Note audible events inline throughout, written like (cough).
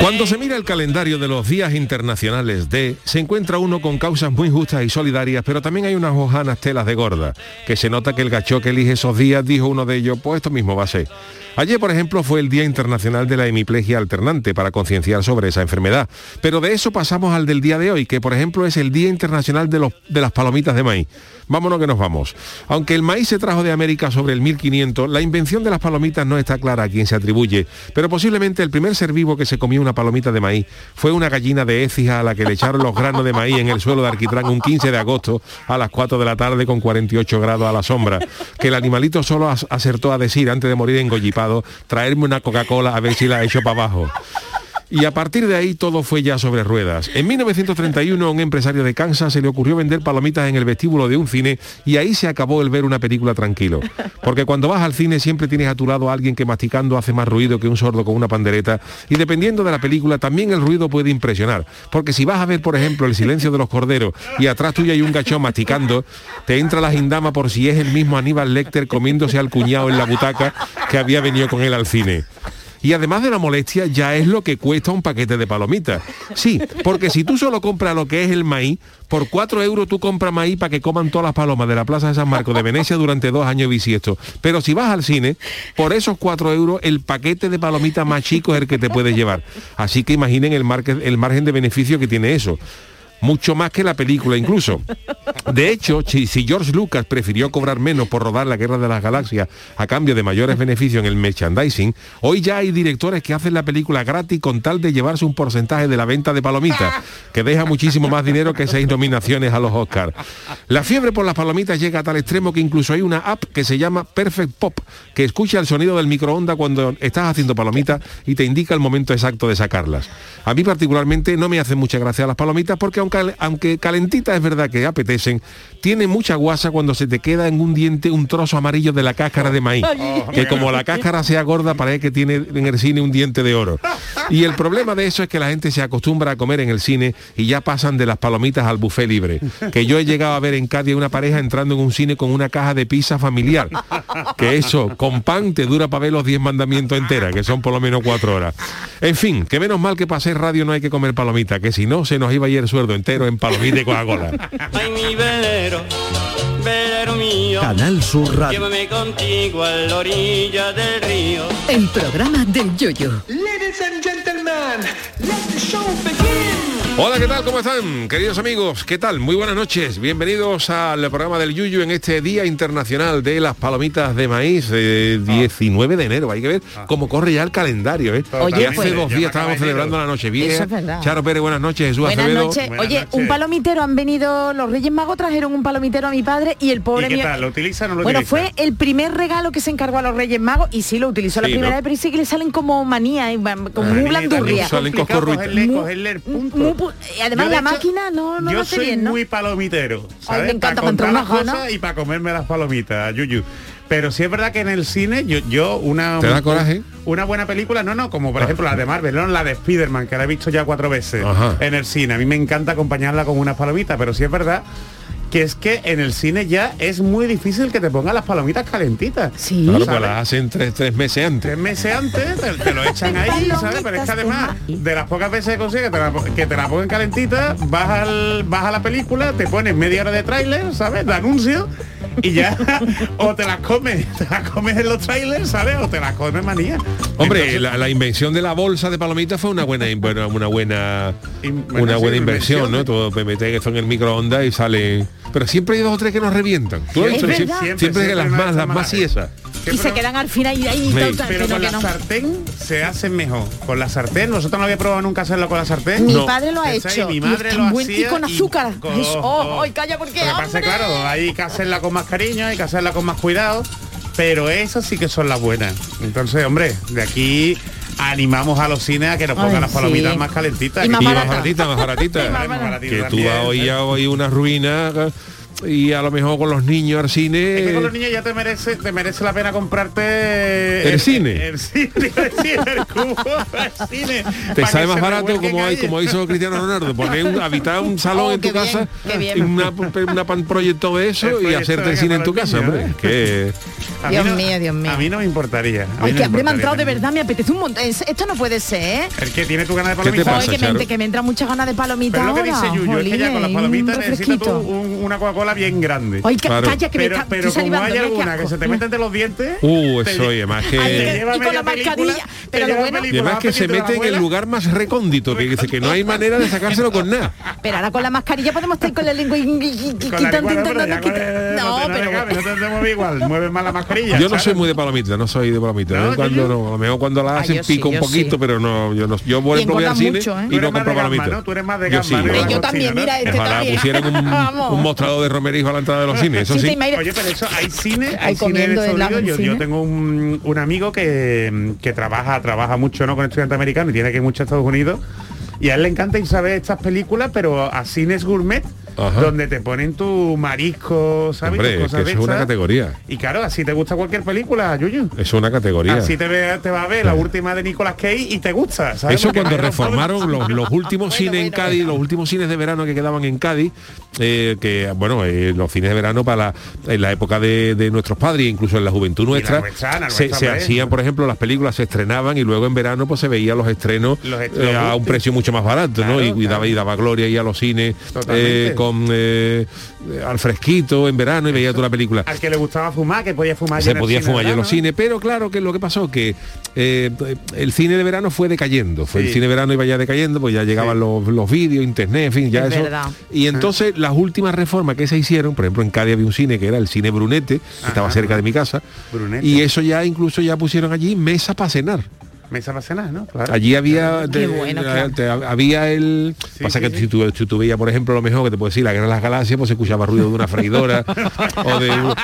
Cuando se mira el calendario de los días internacionales de, se encuentra uno con causas muy justas y solidarias, pero también hay unas hojanas telas de gorda, que se nota que el gacho que elige esos días dijo uno de ellos, pues esto mismo va a ser. Ayer, por ejemplo, fue el Día Internacional de la Hemiplegia Alternante para concienciar sobre esa enfermedad. Pero de eso pasamos al del día de hoy, que por ejemplo es el Día Internacional de, de las Palomitas de Maíz. Vámonos que nos vamos. Aunque el maíz se trajo de América sobre el 1500, la invención de las palomitas no está clara a quién se atribuye, pero posiblemente el primer ser vivo que se comió una palomita de maíz fue una gallina de écija a la que le echaron los granos de maíz en el suelo de Arquitrán un 15 de agosto a las 4 de la tarde con 48 grados a la sombra, que el animalito solo acertó a decir antes de morir engollipado, traerme una Coca-Cola a ver si la he hecho para abajo. Y a partir de ahí todo fue ya sobre ruedas. En 1931 a un empresario de Kansas se le ocurrió vender palomitas en el vestíbulo de un cine y ahí se acabó el ver una película tranquilo. Porque cuando vas al cine siempre tienes a tu lado a alguien que masticando hace más ruido que un sordo con una pandereta y dependiendo de la película también el ruido puede impresionar. Porque si vas a ver, por ejemplo, El silencio de los corderos y atrás tuyo hay un gachón masticando, te entra la gindama por si es el mismo Aníbal Lecter comiéndose al cuñado en la butaca que había venido con él al cine. Y además de la molestia, ya es lo que cuesta un paquete de palomitas. Sí, porque si tú solo compras lo que es el maíz, por 4 euros tú compras maíz para que coman todas las palomas de la Plaza de San Marcos de Venecia durante dos años bisiesto. Pero si vas al cine, por esos 4 euros, el paquete de palomitas más chico es el que te puedes llevar. Así que imaginen el, el margen de beneficio que tiene eso mucho más que la película incluso. De hecho, si, George Lucas prefirió cobrar menos por rodar la Guerra de las Galaxias a cambio de mayores beneficios en el merchandising, hoy ya hay directores que hacen la película gratis con tal de llevarse un porcentaje de la venta de palomitas, que deja muchísimo más dinero que seis nominaciones a los Oscars. La fiebre por las palomitas llega a tal extremo que incluso hay una app que se llama Perfect Pop, que escucha el sonido del microondas cuando estás haciendo palomitas y te indica el momento exacto de sacarlas. A mí particularmente no me hacen mucha gracia las palomitas porque aunque, calentitas es verdad que apetecen, tiene mucha guasa cuando se te queda en un diente un trozo amarillo de la cáscara de maíz, que como la cáscara sea gorda parece que tiene en el cine un diente de oro. Y el problema de eso es que la gente se acostumbra a comer en el cine y ya pasan de las palomitas al buffet libre. Que yo he llegado a ver en Cádiz una pareja entrando en un cine con una caja de pizza familiar. Que eso, con pan te dura para ver los 10 mandamientos enteras, que son por lo menos cuatro horas. En fin, que menos mal que hacer radio no hay que comer palomita, que si no se nos iba a ir el sueldo entero en palomita y Coca-Cola. Ay, mi velero, velero mío. Canal Sur Radio. Llévame contigo a la orilla del río. El programa del yoyo. Ladies and gentlemen, let the show begin. Hola, ¿qué tal? ¿Cómo están? Queridos amigos, ¿qué tal? Muy buenas noches. Bienvenidos al programa del Yuyu en este Día Internacional de las Palomitas de Maíz, eh, 19 de enero. Hay que ver cómo corre ya el calendario, ¿eh? Oye, hace pues, dos días estábamos celebrando la noche vieja. Eso es verdad. Charo Pérez, buenas noches. Jesús Buenas Acevedo. noches. Buenas Oye, noches. un palomitero han venido, los Reyes Magos trajeron un palomitero a mi padre y el pobre ¿Y qué mío- tal? ¿Lo utiliza o no lo Bueno, utiliza? fue el primer regalo que se encargó a los Reyes Magos y sí lo utilizó la Sí, primera ¿no? vez, pero sí que le salen como manía, y van- como muy blandurria. Salen cogerle, cogerle el punto. Además Yo, de la hecho, máquina no, no yo soy bien, ¿no? muy palomitero, ¿sabes? me encanta, para las ganas. cosas y para comerme las palomitas, yuyu. Pero sí es verdad que en el cine yo, yo una ¿Te da coraje? una buena película, no, no, como por Ah. ejemplo la de Marvel, no, la de Spider-Man, que la he visto ya cuatro veces Ajá. en el cine. A mí me encanta acompañarla con unas palomitas, pero sí es verdad que es que en el cine ya es muy difícil que te pongan las palomitas calentitas. Sí. Claro, pues las hacen tres, tres meses antes. Tres meses antes te, te lo echan ahí, ¿sabes? Pero es que además, de las pocas veces que consigues que te la, que te la pongan calentita, vas, al, vas a la película, te pones media hora de tráiler, ¿sabes? De anuncio, y ya (laughs) o te las comes, te las comes en los trailers, ¿sabes? O te las comes manía. Hombre, Entonces, la, la invención de la bolsa de palomitas fue una buena in- bueno, una buena In- bueno, una sí, buena inversión, inversión, ¿no? Todo me metes esto en el microondas y sale. Pero siempre hay dos o tres que nos revientan. Tú Es siempre, Siempre, siempre que las más, de las más y esas. Y se quedan al final y ahí Sí. Pero con que la no. sartén se hacen mejor. Con la sartén, nosotros no había probado nunca hacerlo con la sartén. Mi No. padre lo ha Esa, hecho. Y mi y madre es lo hacía y con azúcar. con- oh, ay, calla porque pasa claro, hay que hacerla con más cariño, hay que hacerla con más cuidado, pero esas sí que son las buenas. Entonces, hombre, de aquí animamos a los cines a que nos pongan Ay, las palomitas sí. más calentitas. Y más y tú- más barata. baratita, más (laughs) baratita. Y más Más baratita que tú vas hoy a hoy una ruina y a lo mejor con los niños al cine. Es que con los niños ya te merece, te merece la pena comprarte ¿El cine? El cine, (laughs) el cine, el cubo, el cine. Te sale más barato como hay, como hizo (laughs) Cristiano Ronaldo, poner un, habitar un salón Oh, en tu bien, casa, y una, una pan proyecto de El eso y hacerte el cine en tu casa, hombre. niños, Que A mí Dios no- mío, Dios mío. A mí no me importaría. a mí Ay, no que me ha importaría entrado de verdad, me apetece un montón. Es- Esto no puede ser, ¿eh? El que tiene tu ganas de ¿Qué te palomitas. Ay, que me, Charo? que me entra muchas ganas de palomitas Pero lo que ahora. dice Yuyu es que ya con las jolines, palomitas un necesitas tú refresquito. un- una Coca-Cola bien grande. Ca- Claro. calla, que me pero está pero como hay alguna que se te mete entre los dientes. Uh, eso, y además que- te y con la mascarilla, pero lo bueno- Y además que se mete en el lugar más recóndito, que dice que no hay manera de sacárselo con nada. Pero ahora con la mascarilla podemos estar con la lengua quitando, No, pero igual, mueve más la mascarilla. Yo no soy muy de palomitas, no soy de en cuando no, a lo mejor cuando la Ah, hacen pico un poquito, pero no, yo no, yo voy al cine ¿eh? Y no más compro palomitas. ¿no? Tú eres más de Yo también, mira, este Ojalá también. pusieran un (laughs) mostrador de romerijo a la entrada de los cines, eso Sí, sí. te imaginas- Oye, pero eso, hay cine, hay cine la- Unidos. Yo, tengo un, un amigo que, que trabaja, trabaja mucho ¿no? con estudiantes americanos y tiene que ir mucho a Estados Unidos. Y a él le encanta irse a ver estas películas, pero a cines gourmet, Ajá. donde te ponen tu marisco, ¿sabes? Hombre, cosas que de eso es una categoría. Y claro, así te gusta cualquier película, Yuyu. Es una categoría. Así te, ve, te va a ver la última de Nicolas Cage y te gusta, ¿sabes? Eso Porque cuando reformaron los, los últimos cines en Cádiz, los últimos cines de verano que quedaban en Cádiz, eh, que bueno, eh, los cines de verano para la, en la época de, de nuestros padres, incluso en la juventud nuestra, nuestra, la se, nuestra, se hombre. hacían, por ejemplo, las películas se estrenaban y luego en verano pues se veían los estrenos Los eh, a un últimos. precio mucho más barato, ¿no? Claro, Y, y daba, y daba gloria ahí a los cines Totalmente. eh, con eh, al fresquito en verano y veía toda la película Al que le gustaba fumar, que podía fumar se podía fumar en ¿verdad, los cines, pero claro que lo que pasó que eh, el cine de verano fue decayendo, fue el cine de verano iba ya decayendo, pues ya llegaban Sí. los, los vídeos, internet, en fin, ya Es eso. verdad. Y entonces las últimas reformas que se hicieron, por ejemplo en Cádiz había un cine que era el cine Brunete, que estaba cerca de mi casa, Brunete. y eso ya incluso ya pusieron allí mesa para cenar. Mesa para cenar, ¿no? Claro. Allí había Qué te- bueno, claro. te- había el Sí, pasa sí, que sí. Si, tú, si tú veías por ejemplo lo mejor que te puedo decir la guerra de las galaxias pues se escuchaba ruido de una freidora (laughs) o de un-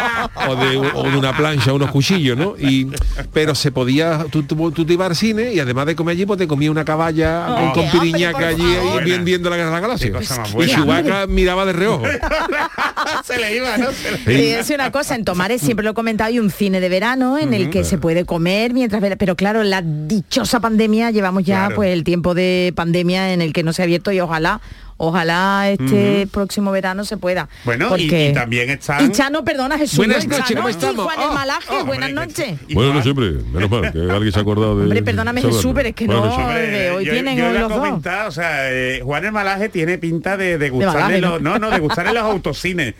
o de, o de una plancha unos cuchillos no y pero se podía tú, tú, tú te ibas al cine y además de comer allí pues te comía una caballa Oh, con hambre, piriñaca allí bien viendo la guerra de las galaxias más y. Chewbacca miraba de reojo (laughs) se le iba, ¿no? Se le- decir una cosa, en Tomares siempre lo he comentado, hay un cine de verano en el que se puede comer mientras pero claro, la dichosa pandemia llevamos ya Claro. pues el tiempo de pandemia en el que no se ha abierto y ojalá Ojalá este próximo verano se pueda. Bueno, y- porque- y también están- Y Chano, perdona Jesús. Buenas ¿no? noches, ¿cómo y estamos? Juan el Ah, Malaje, ah, buenas noches. y Bueno, no siempre, menos mal, que alguien se ha acordado de... Hombre, perdóname. Jesús, pero es que Buenas no. Hombre, de hoy yo, tienen yo hoy los dos. comentar, o sea, eh, Juan el Malaje tiene pinta de, de gustarle los, ¿no? no, no, de gustarle los autocines.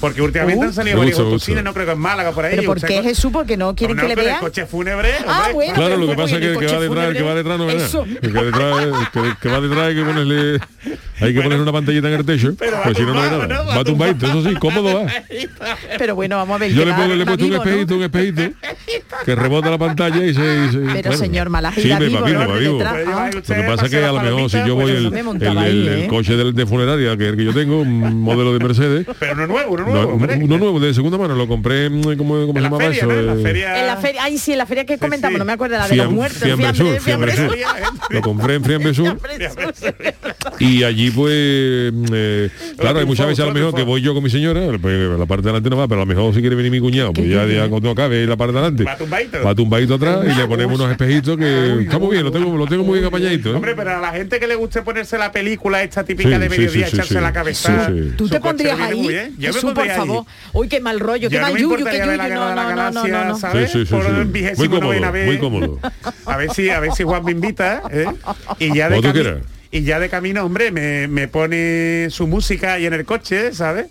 Porque últimamente Uh. han salido varios autocines, no creo que en Málaga por ahí. ¿Pero por qué Jesús? Porque no quieren No, que le pero el vean. coche fúnebre, Ah, bueno. Claro, lo que pasa es ¿Y que el que va detrás, el que va detrás no ve nada. Eso. El que, detrás, el que, que va detrás hay que ponerle hay (laughs) que ponerle una pantallita en el techo, (laughs) Pero pues si no no ve tumbado, nada. ¿no? Va tumbadito, eso sí, cómodo va. (laughs) Pero bueno, vamos a ver. Yo que le pongo, le he puesto un ¿no? espejito, un espejito (laughs) que rebota la pantalla y se, y se- Pero, señor Malaje, sí, vivo, vivo, ¿no? vivo. Ah. Lo que pasa es que a lo mejor si yo voy pues, el, el, ¿eh? coche del, de funeraria, que es el que yo tengo, un modelo de Mercedes, Pero uno nuevo, no, nuevo, uno nuevo de segunda mano, lo compré, ¿cómo, cómo En se la llamaba feria, eso? ¿no? En la Eh, feria. En la feria, ay sí, en la feria que comentamos, no me acuerdo, la de los muertos. Fiambre Sur, Fiambre. Lo compré en Friambe Sur y allí pues eh, claro hay muchas veces a lo mejor que voy yo con mi señora pues, la parte de delante no va pero a lo mejor si quiere venir mi cuñado pues ya, ya cuando acabe la parte de delante Va tumbadito. va tumbadito atrás y le ponemos unos espejitos que está muy bien lo tengo lo tengo muy bien apañadito ¿eh? Hombre, pero a la gente que le guste ponerse la película esta típica Sí, de mediodía, sí, sí, echarse sí. la cabeza. Sí, sí. ¿Tú te pondrías ahí? muy bien. Yo me por favor. Uy, qué mal rollo, qué mal yuyu, qué yuyu. No, no, no, no, galaxia, no, no. ¿sabes? Muy cómodo, muy cómodo. A ver si, a ver si Juan me invita, ¿eh? Y ya de Y ya de camino, hombre, me, me pone su música ahí en el coche, ¿sabes?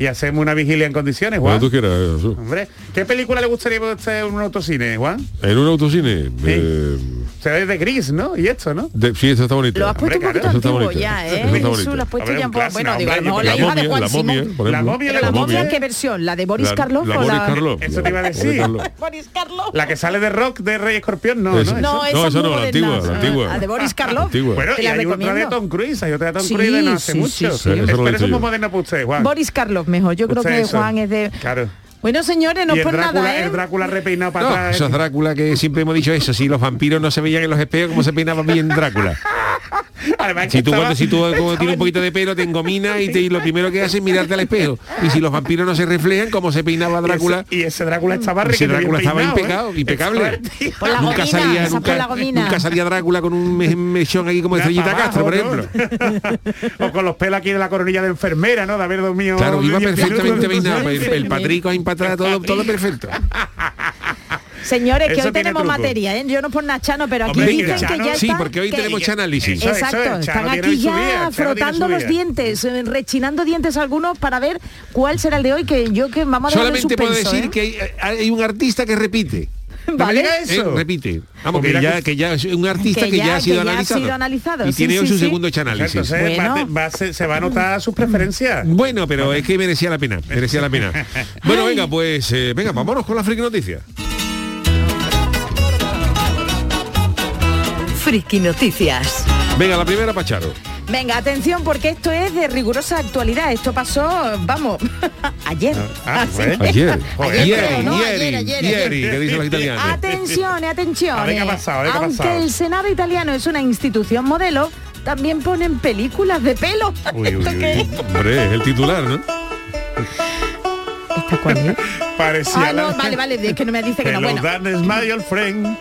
Y hacemos una vigilia en condiciones, Juan. cuando tú quieras Jesús. Hombre, ¿qué película le gustaría ver usted en un autocine, Juan? en un autocine eh, Se ve de gris, ¿no? Y esto, ¿no? de- sí eso está bonito Lo has puesto un Hombre, poquito claro, eso está antiguo ya, Eso ¿eh? Jesús, lo has puesto Hombre, ya un un poco. Bueno, digo, a lo mejor la hija de Juan la momia, Simón. por La momia le ¿Pero la gusta momia qué versión? ¿La de Boris La- Karloff la o Boris la...? Karloff. Eso te iba a Boris decir. Boris Karloff. La que sale de rock de Rey Escorpión, no. ¿no? No, No, esa esa es no, la antigua, la antigua. La de Boris Karloff. Bueno, y la hay otra de. Tom Cruise, hay otra de Tom Sí, Cruise de no hace sí, mucho. sí, sí. Eso Pero eso es muy moderno para usted, Juan. Boris Karloff mejor. Yo creo Usted que eso. Juan es de... Claro. Bueno, señores, no y el por Drácula, nada, ¿eh? el Drácula repeinado para No, atrás. eso es Drácula que siempre hemos dicho eso. Si los vampiros no se veían en los espejos, como se peinaba bien Drácula. Además Si tú, estaba- cuando, si tú como tienes un poquito de pelo, te engomina y, te- y lo primero que haces es mirarte al espejo. Y si los vampiros no se reflejan, como se peinaba Drácula, Y ese, y ese Drácula estaba ese Drácula estaba peinado, ¿eh? impecado, impecable. Nunca gomina, salía, nunca, la gomina. nunca salía Drácula con un me- mechón ahí como Nada estrellita Castro, por ejemplo. ¿no? (laughs) o con los pelos aquí de la coronilla de enfermera, ¿no? De haber dormido. Claro, iba 10 perfectamente peinado. El, el patrico ahí para atrás, todo, todo (laughs) perfecto. Señores, que Eso hoy tenemos truco. materia, ¿eh? Yo no por Nachano, pero aquí Hombre, dicen que ya Sí, está- porque hoy que- tenemos análisis. Exacto, es, están aquí ya frotando los dientes, eh, rechinando dientes algunos para ver cuál será el de hoy, que yo que vamos a darle Solamente puedo decir ¿eh? que hay, hay un artista que repite. ¿Vale? ¿eh? Eso. repite. Vamos, Pues que ya, que- ya es un artista Que que, ya, ha sido que ya ha analizado. sido analizado, Y sí, tiene sí, hoy su sí. segundo hecho análisis. Entonces va- Bueno. va- se, se va a notar sus preferencias. (laughs) Bueno, pero es que merecía la pena, merecía la pena. (laughs) Bueno, venga, pues eh, venga, vámonos con la friki noticia. Friki Noticias. Venga, la primera Pacharo. Venga, atención, porque esto es de rigurosa actualidad. Esto pasó, vamos, (laughs) ayer. Ah, que- Ayer. (laughs) Ayer, ¿no? Ayer, ayer, ieri, ayer. que dicen los italianos. Atención, (laughs) atención. A ver qué ha pasado, a ver qué ha Aunque pasado. el Senado italiano es una institución modelo, también ponen películas de pelo. Uy, uy, ¿Esto uy. Hombre, es el titular, ¿no? ¿Esta cuál es? Parecía Ah, no, vale, vale, es que no me dice que no. Bueno, friend.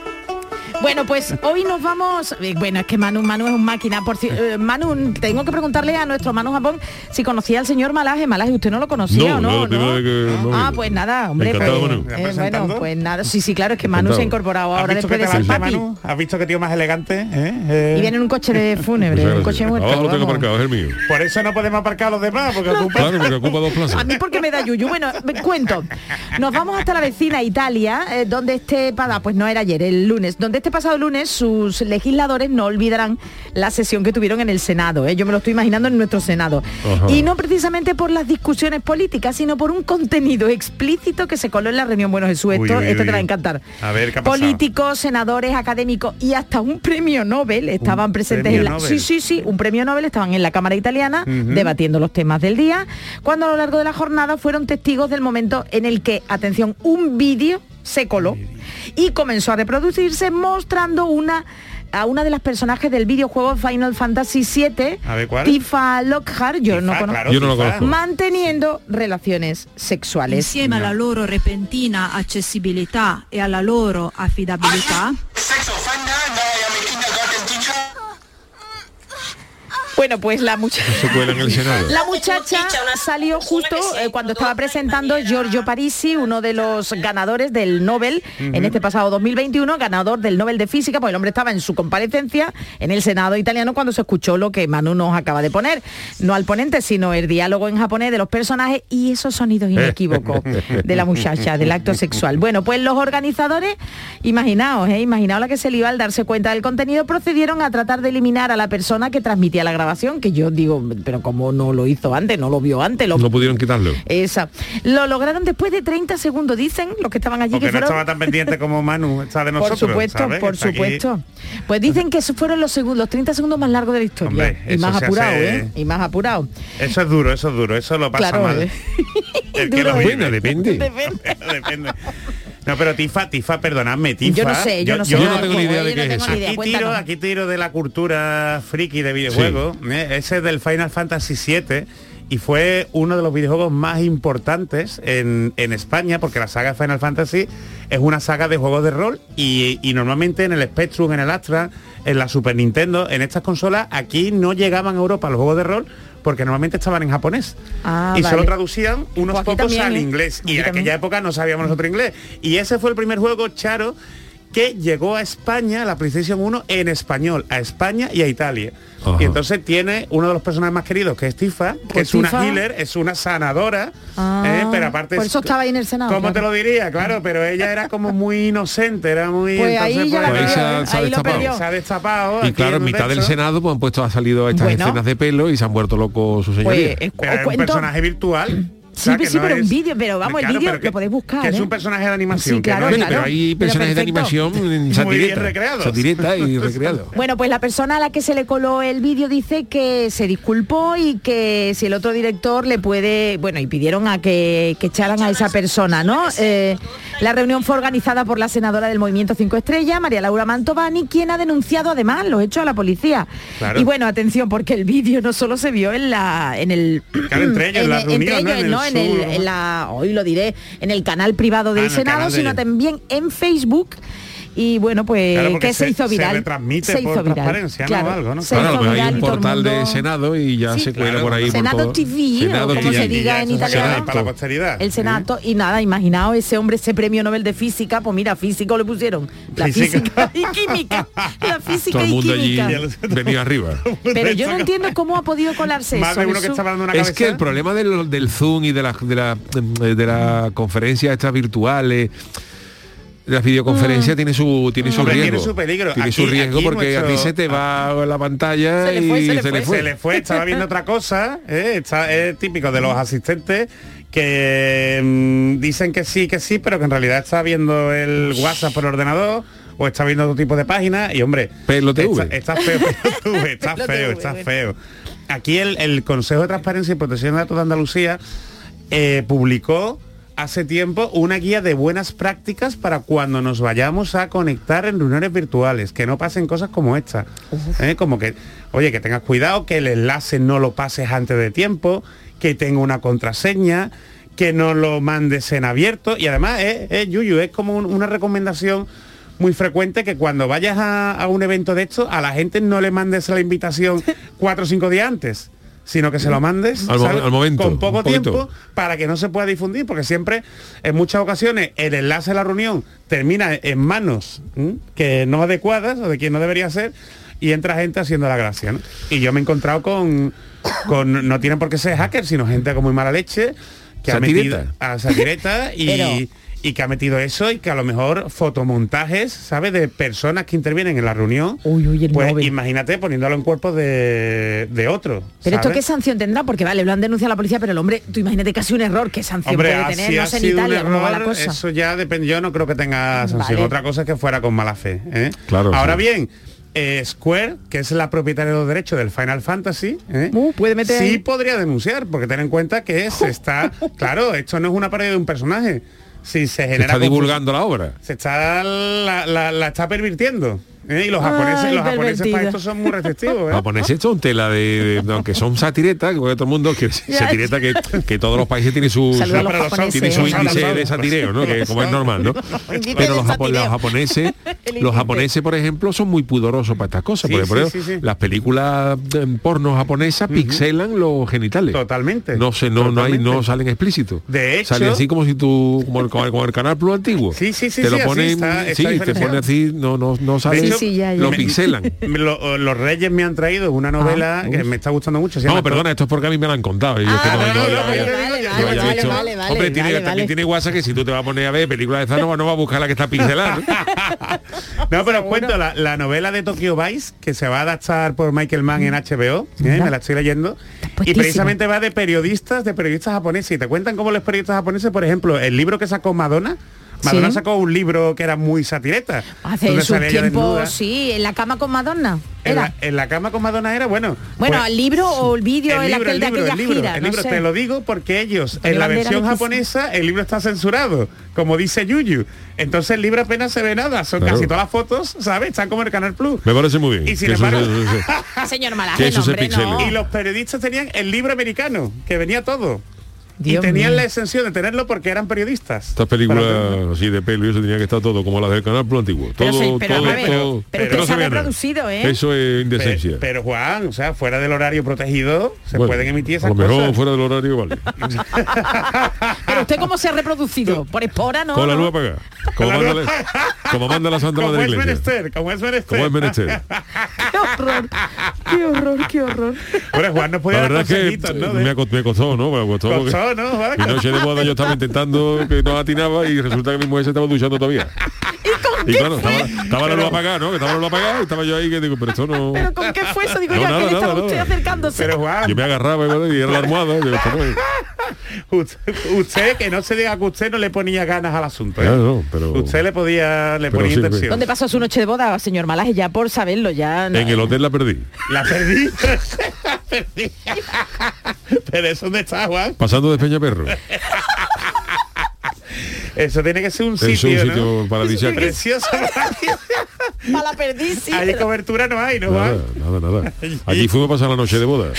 Bueno, pues hoy nos vamos. eh, Bueno, es que Manu, Manu es un máquina. Por ci- eh, Manu, tengo que preguntarle a nuestro Manu Japón si conocía al señor Malaje. Malaje, ¿usted no lo conocía No, o no, no? que- ah, no. pues nada, hombre. Pues, Manu. eh, bueno, pues nada. Sí, sí, claro, es que Manu se ha incorporado ¿Has ahora después que de ser papi. Manu? ¿Has visto qué tío más elegante? ¿Eh? Eh, Y viene en un coche de (laughs) fúnebre, Muchas un coche muerto. Abajo lo tengo aparcado, es el mío. Por eso no podemos aparcar a los demás, porque ocupa... Claro, porque ocupa dos plazas. A mí porque me da yuyu. Bueno, me cuento. Nos vamos hasta la vecina Italia, eh, donde este pada, pues no era ayer, el lunes, donde este pasado lunes sus legisladores no olvidarán la sesión que tuvieron en el Senado. ¿eh? Yo me lo estoy imaginando en nuestro Senado. Ajá. Y no precisamente por las discusiones políticas, sino por un contenido explícito que se coló en la reunión. Bueno, Jesús, esto, uy, esto uy. te va a encantar. A ver, ¿qué ha pasado? Políticos, senadores, académicos y hasta un premio Nobel estaban presentes en la... Nobel? Sí, sí, sí, un premio Nobel estaban en la Cámara Italiana debatiendo los temas del día, cuando a lo largo de la jornada fueron testigos del momento en el que, atención, un vídeo se coló y comenzó a reproducirse mostrando una a una de las personajes del videojuego Final Fantasy VII, A ver, ¿cuál? Tifa Lockhart, yo no conozco, claro, Yo no lo Tifa. conozco. manteniendo relaciones sexuales. Insieme alla loro repentina accessibilità e alla loro affidabilità, Bueno, pues la muchacha... La salió justo eh, cuando estaba presentando Giorgio Parisi, uno de los ganadores del Nobel en este pasado 2021, ganador del Nobel de Física, pues el hombre estaba en su comparecencia en el Senado italiano cuando se escuchó lo que Manu nos acaba de poner. No al ponente, sino el diálogo en japonés de los personajes y esos sonidos inequívocos de la muchacha, del acto sexual. Bueno, pues los organizadores, imaginaos, eh, imaginaos la que se le iba al darse cuenta del contenido, procedieron a tratar de eliminar a la persona que transmitía la grabación, que yo digo, pero como no lo hizo antes, no lo vio antes, lo No pudieron quitarlo. esa. Lo lograron después de 30 segundos, dicen los que estaban allí Porque que no fueron. estaba tan pendiente como Manu está de por supuesto, ¿sabes? por Está aquí. supuesto. Pues dicen que esos fueron los segundos, los 30 segundos más largos de la historia. Hombre, y más apurado, hace- ¿eh? Y más apurado. Eso es duro, eso es duro, eso lo pasa Claro, mal. ¿eh? El (laughs) que Duro, lo ¿eh? depende. (laughs) Depende. (laughs) Depende. No, pero Tifa, Tifa, perdonadme, Tifa. Yo no sé, yo, no sé. yo no tengo ni idea de qué no es eso. Aquí tiro, aquí tiro de la cultura friki de videojuegos. ¿eh? Ese es del Final Fantasy VII y fue uno de los videojuegos más importantes en, en España porque la saga de Final Fantasy es una saga de juegos de rol y, y normalmente en el Spectrum, en el Astra, en la Super Nintendo, en estas consolas, aquí no llegaban a Europa los juegos de rol porque normalmente estaban en japonés Ah, y vale. solo traducían unos Pues aquí pocos también, al ¿eh? inglés y en también. aquella época no sabíamos nosotros inglés y ese fue el primer juego Charo que llegó a España, la PlayStation 1, en español, a España y a Italia. Ajá. Y entonces tiene uno de los personajes más queridos, que es Tifa, que Pues es una healer, es una sanadora, Ah, ¿eh? pero aparte... por es- eso estaba ahí en el Senado, ¿Cómo claro. te lo diría? Claro, pero ella era como muy inocente, era muy... Pues ahí ya la pues, ahí ¿eh? se ha- se destapado. perdió. se ha destapado. Y claro, en mitad del. Senado pues han puesto, ha salido estas Bueno. escenas de pelo y se han vuelto locos su señoría. Pues, eh, Pero era un cuento- personaje virtual. Sí, que no pero es- un vídeo, pero vamos, el vídeo que- lo podéis buscar. Que es ¿eh? un personaje de animación. Sí, que claro, no es- Bueno, pero hay Pero personajes de animación (laughs) en Muy bien satireta. recreados. Satireta y (laughs) recreado. Bueno, pues la persona a la que se le coló el vídeo dice que se disculpó y que si el otro director le puede, bueno, y pidieron a que, que echaran a esa persona, ¿no? Eh, la reunión fue organizada por la senadora del Movimiento 5 Estrellas, María Laura Mantovani, quien ha denunciado además los hechos a la policía. Y bueno, atención, porque el vídeo no solo se vio en la en el Claro, entre ellos, en la el- entre reunión, ¿no? ellos, En el ¿no? En, el- Zoom. en la hoy lo diré, en el canal privado del Ah, Senado, de sino también en Facebook. Y bueno, pues Claro, que se, se- hizo se viral. retransmite se por hizo viral. transparencia, ¿no? Claro, o algo, ¿no? se Claro, hay un y portal de Senado y ya Sí, se cuela claro. por ahí. por Senado todo. TV, o como TV. se diga en italiano. Senado, Para la posteridad. El Senato, y nada, imaginaos ese hombre, ese premio Nobel de física, pues mira, físico le pusieron. La Física. física, y química. La física Todo el y mundo allí química. venía arriba. Pero yo no entiendo cómo ha podido colarse Más eso. de uno que Jesús. estaba dando una Es que el problema del, del Zoom y de las de la, de la conferencias estas virtuales, las videoconferencias tiene su tiene su riesgo. tiene su peligro. Tiene su riesgo porque a ti se te va la pantalla Se le y fue, se le se le fue. se le fue, estaba viendo otra cosa, ¿eh? Está- es típico de los asistentes que mm, dicen que sí, que sí, pero que en realidad está viendo el WhatsApp por ordenador o está viendo otro tipo de páginas y hombre, Pelo está, está feo, (laughs) está feo, está bueno. feo. Aquí el, el Consejo de Transparencia y Protección de Datos de Andalucía eh, publicó hace tiempo una guía de buenas prácticas para cuando nos vayamos a conectar en reuniones virtuales, que no pasen cosas como esta. ¿eh? Como que, oye, que tengas cuidado, que el enlace no lo pases antes de tiempo, que tenga una contraseña, que no lo mandes en abierto. Y además, es, es, Yuyu, es como un- una recomendación muy frecuente que cuando vayas a, a un evento de esto, a la gente no le mandes la invitación (laughs) cuatro o cinco días antes sino que se lo mandes Al mo- ¿sabes? al momento, con poco poquito. tiempo para que no se pueda difundir, porque siempre, en muchas ocasiones, el enlace de la reunión termina en manos ¿m? que no adecuadas o de quien no debería ser y entra gente haciendo la gracia. ¿no? Y yo me he encontrado con, con no tienen por qué ser hackers, sino gente con muy mala leche que ha Satireta. metido a satireta y, Pero- y que ha metido eso y que a lo mejor fotomontajes, ¿sabes? De personas que intervienen en la reunión. Uy, uy, el pues Nobel. imagínate poniéndolo en cuerpos de, de otro. Pero esto qué sanción tendrá, porque vale, lo han denunciado a la policía, pero el hombre, tú imagínate casi un error, qué sanción Hombre, puede ah, tener, si no ha sé en Italia cómo va la error, cosa. Eso ya depende, yo no creo que tenga sanción. Vale. Otra cosa es que fuera con mala fe. ¿eh? Claro, Ahora sí. bien, eh, Square, que es la propietaria de los derechos del Final Fantasy, ¿eh? Uh, puede meter sí ahí. podría denunciar, porque ten en cuenta que se (laughs) está, claro, esto no es una pared de un personaje. Si se Se está divulgando la obra. se está la, la- la está pervirtiendo. ¿Eh? Y los japoneses, Ay, los japoneses para esto son muy restrictivos. ¿eh? Los japoneses son tela de, de- aunque son satiretas, que todo el mundo que satireta que, que todos los países tienen su, su- los pero los japoneses. tiene su ¿eh? índice de satireo, ¿no? Que como es normal, ¿no? Pero los, japo- satireo. (laughs) los japoneses, los japoneses, por ejemplo, son muy pudorosos para estas cosas. Sí, porque, por ejemplo, sí, sí. las películas eh, porno japonesas pixelan los genitales. Totalmente. No sé, no, no hay, no salen explícitos. De hecho- Salen así como si tú, como el, como canal Plus antiguo. Sí, sí, sí, Te lo ponen, está- está sí, te pone así, no, no, no sale, hecho, Sí, ya, ya. lo pixelan. (laughs) Lo- los Reyes me han traído una novela que me está gustando mucho. se No, perdona, esto es porque a mí me lo han contado. y yo Ah, es que no- vale, no- vale, no- vale, no- vale, no vale, haya vale, visto. vale, vale, Hombre, tiene, vale, también tiene WhatsApp que si tú te vas a poner a ver películas de esa no, no va a buscar la que está pixelada. (laughs) ¿no? Pero os cuento la, la novela de Tokyo Vice que se va a adaptar por Michael Mann en HBO, ¿eh? me la estoy leyendo. Y precisamente va de periodistas, de periodistas japoneses. Y te cuentan cómo los periodistas japoneses, por ejemplo, el libro que sacó Madonna, Madonna Sí. sacó un libro que era muy satireta. Hace donde su salía ella tiempo, desnuda. sí, en la cama con Madonna. En Era. la, en la cama con Madonna era bueno. Bueno, pues- el libro o el vídeo, el, el libro, aquel el de libro, aquella el libro, gira, el no libro, sé. te lo digo porque ellos, en la versión japonesa, el libro está censurado, como dice Yuyu. Entonces el libro apenas se ve nada, son Claro. casi todas las fotos, ¿sabes? Están como en el Canal Plus. Me parece muy bien. Y sin embargo- se- se- (laughs) Señor Malaje, se hombre, no. Y los periodistos tenían el libro americano, que venía todo. Dios y tenían mío. la exención de tenerlo porque eran periodistas. Estas películas así de pelo y eso tenía que estar todo como las del canal Plus antiguo. Pero Todo, sí, pero, todo, a ver, todo. pero no se reproducido, ¿eh? Eso es indecencia. Pero, Juan, o sea, fuera del horario protegido, se Bueno, pueden emitir A esas lo mejor cosas. fuera del horario, vale. (laughs) Pero usted cómo se ha reproducido? Por espora, ¿no? Con la ¿no? luz apagada. Como, la manda, la- como manda la Santa como Madre Iglesia. menester, como es menester. Como es menester. (laughs) Qué horror, qué horror, qué horror. Bueno, Juan nos La podía dar verdad es que ¿no? Me costó, ¿no? Me costó ¿no? Mi noche de boda yo estaba intentando que no atinaba y resulta que mi mujer se estaba duchando todavía. Y, claro, estaba, estaba la luz apagada, ¿no? Que estaba la luz apagada y estaba yo ahí que digo, pero esto no... ¿Pero con qué fue eso? Digo, No, ya nada, que le estaba nada, usted nada. acercándose. Pero Juan, Yo me agarraba y, bueno, y era la almohada. y no es. usted, usted, que no se diga que usted no le ponía ganas al asunto. ¿eh? Claro, no, pero- Usted le podía, le Pero ponía sí, intención. ¿Dónde pasó su noche de boda, señor Malaje? Ya por saberlo, ya. no- En el hotel la perdí. La perdí. (laughs) La perdí. (laughs) Pero eso dónde está, Juan. Pasando de Peñaperro. (laughs) Eso tiene que ser un Es un sitio, sitio ¿no? (laughs) paradisíaco. Precioso. A la perdí, Hay cobertura no hay, ¿no, Nada, nada, nada. (laughs) Allí fuimos a pasar la noche de boda.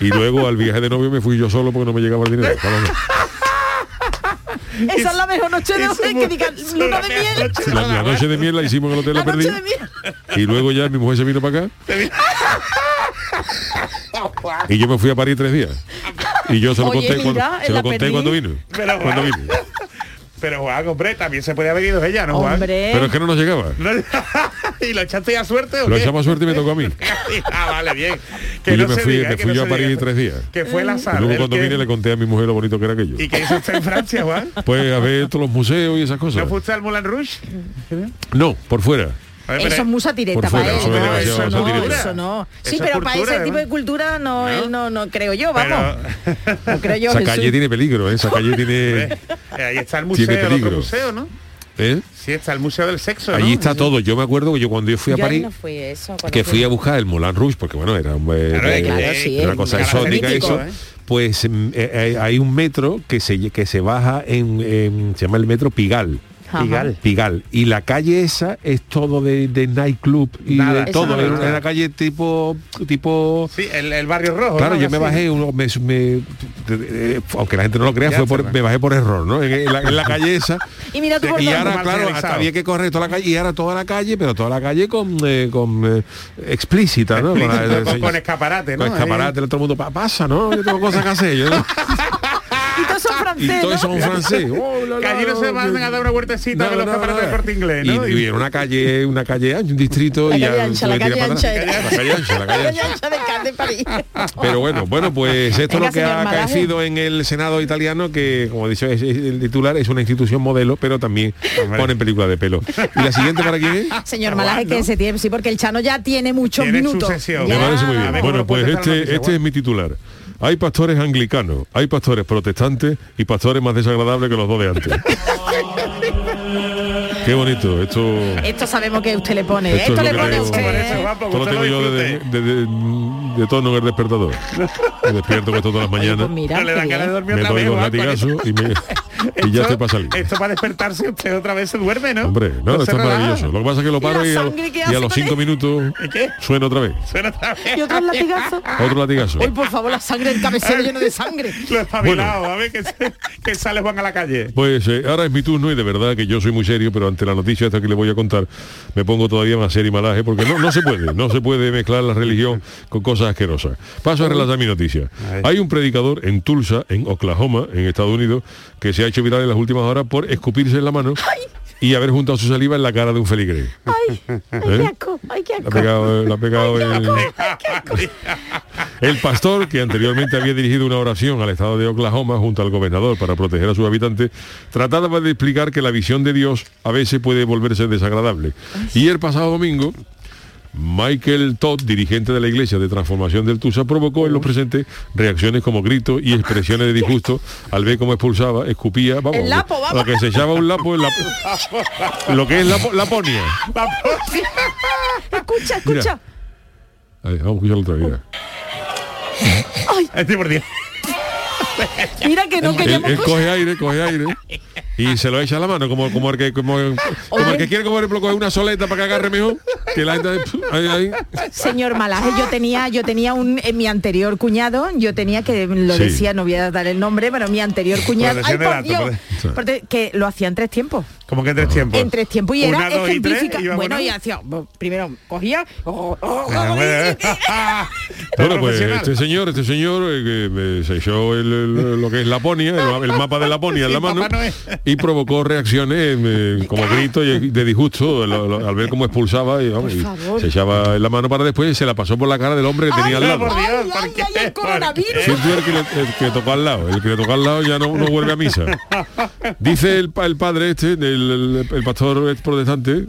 Y luego al viaje de novio me fui yo solo porque no me llegaba el dinero. (laughs) Esa es la mejor noche de es que digan luna una de miel. noche de La, noche de miel la hicimos en el hotel La La Perdí. noche de miel. Y luego ya mi mujer se vino para acá. Y yo me fui a París tres días. Y yo se lo Oye, conté, mira, cuando, se lo conté cuando vino. Pero, Cuando vino. Pero Juan, hombre, también se podía haber ido ella, ¿no, Juan? Hombre. Pero es que no nos llegaba. (laughs) ¿Y lo echaste a suerte o Lo qué? echamos a suerte y me tocó a mí. (laughs) ah, vale, bien. Y yo me se fui- diga, me que fui no yo se a París diga. tres días. Que fue la Y sala. luego cuando que- vine le conté a mi mujer lo bonito que era aquello. ¿Y qué hizo usted en Francia, Juan? Pues a ver todos los museos y esas cosas. ¿No fuiste al Moulin Rouge? No, por fuera. Eso es muy satireta Por para él. No, eso no, eso no. Sí, pero para ese tipo ¿no? de cultura no, él no, no creo yo, vamos. Pero- (laughs) No creo yo, Esa Jesús. calle tiene peligro, ¿eh? Esa calle tiene... Eh, Ahí está el museo, Tiene el otro peligro. museo, ¿no? ¿eh? Sí, está el museo del sexo, ¿no? Allí está todo. Yo me acuerdo que yo cuando yo fui a Yo París, no fui eso. que fui a buscar el Moulin Rouge, porque bueno, era un, eh, Claro, eh, claro, sí, una es cosa exótica eso. ¿eh? Pues mm, eh, eh, hay un metro que se que se baja en, en- se llama el metro Pigal. Pigal. Pigal. Y la calle esa es todo de, de nightclub y Nada. de todo. me una, calle tipo tipo Sí, el, el barrio rojo. Claro, ¿no? yo me bajé, uno, me, me- eh, aunque la gente no lo crea, fue por, me bajé por error, ¿no? En, en la, en la calle esa. (laughs) Y mira tú por y ahora, claro, hasta había que correr toda la calle, y ahora toda la calle, pero toda la calle con, eh, con eh, explícita, ¿no? Explícito, con- con escaparate, ¿no? Con escaparate, todo el mundo, "Pa- pasa, ¿no? Yo tengo cosas que hacer. Yo, ¿no? (laughs) Y todos son Y franceses. todos son francés. (laughs) Oh, la, Que allí no se van a dar una vueltecita de los escaparates del corte inglés, ¿no? Y, y era una calle, una calle ancha, un distrito La y calle ya ancha, la calle ancha. La calle ancha, la calle ancha. de París. Pero bueno, bueno, pues esto es lo que ha Malaje. acaecido en el Senado italiano, que como es el titular es una institución modelo, pero también ponen película de pelo. ¿Y la siguiente para quién es? Señor Malaje, que se tiene, sí, porque el Chano ya tiene muchos Tiene minutos. Me parece muy bien. Bueno, pues este, este es mi titular. Hay pastores anglicanos, hay pastores protestantes y pastores más desagradables que los dos de antes. (laughs) Qué bonito, esto... Esto sabemos que usted le pone. Esto Esto, es le pone tengo. usted. ¿eh? guapo, Esto lo tengo yo de, de, de- de tono en el despertador. (laughs) Me despierto con esto todas las Pues mañanas. dormir me doy con latigazos y, me, (laughs) (laughs) y ya Esto- estoy para salir. Esto para despertarse usted otra vez se duerme, ¿no? Hombre, no, se esto es maravilloso. Lo que pasa es que lo paro y, a, y a los cinco minutos suena otra vez. Suena otra vez. Y otro latigazo. (laughs) Otro latigazo. Hoy, por favor, la sangre del cabecero lleno de sangre. (laughs) Lo espabilado, a ver que, se- que sale Juan a la calle. Pues eh, ahora es mi turno y de verdad que yo soy muy serio, pero ante la noticia esta que le voy a contar me pongo todavía más serio y malaje porque no, no se puede, no se puede mezclar la religión con cosas asquerosas. Paso a relatar mi noticia. Hay un predicador en Tulsa, en Oklahoma, en Estados Unidos, que se ha hecho viral en las últimas horas por escupirse en la mano y haber juntado su saliva en la cara de un feligrés. Ay, ay, ¿Eh? qué asco, ay, qué La ha asco. pegado, la ha pegado el, (laughs) el pastor, que anteriormente había dirigido una oración al estado de Oklahoma junto al gobernador para proteger a sus habitantes, trataba de explicar que la visión de Dios a veces puede volverse desagradable. Y el pasado domingo, Michael Todd, dirigente de la Iglesia de Transformación del Tusa, provocó en los presentes reacciones como gritos y expresiones de disgusto al ver cómo expulsaba, escupía, vamos, El lapo, vamos. lo que se echaba un lapo, en la- lo que es la, laponia. Escucha, escucha. A ver, vamos a escucharlo otra vez. mira. Este por Dios. (laughs) Mira que no queríamos él coge aire, coge aire y se lo echa a la mano como, como el que como, como el que quiere como por ejemplo coger una soleta para que agarre mejor que la gente ahí, ahí. Señor Malaje, yo tenía, yo tenía un en mi anterior cuñado, yo tenía que lo Sí. decía, no voy a dar el nombre, pero mi anterior cuñado, ay por Dios, que lo hacía en tres tiempos. Como que en tres tiempos. En tres tiempos y Una, era dos y tres, ejemplifica. bueno, y hacía, primero cogía, oh, oh, Ah, oh, bueno. (laughs) Bueno, pues este señor, este señor eh, se echó el- el- lo que es Laponia, el, el mapa de Laponia en la Sí, mano y provocó reacciones eh, como gritos y de disgusto lo- lo- al ver cómo expulsaba y, vamos, y se echaba en la mano para después y se la pasó por la cara del hombre que tenía al lado. el. Sí, que, le, tocó al lado, el que le tocó al lado ya no, no vuelve a misa. (laughs) Dice el, el padre este, el, el- el pastor protestante,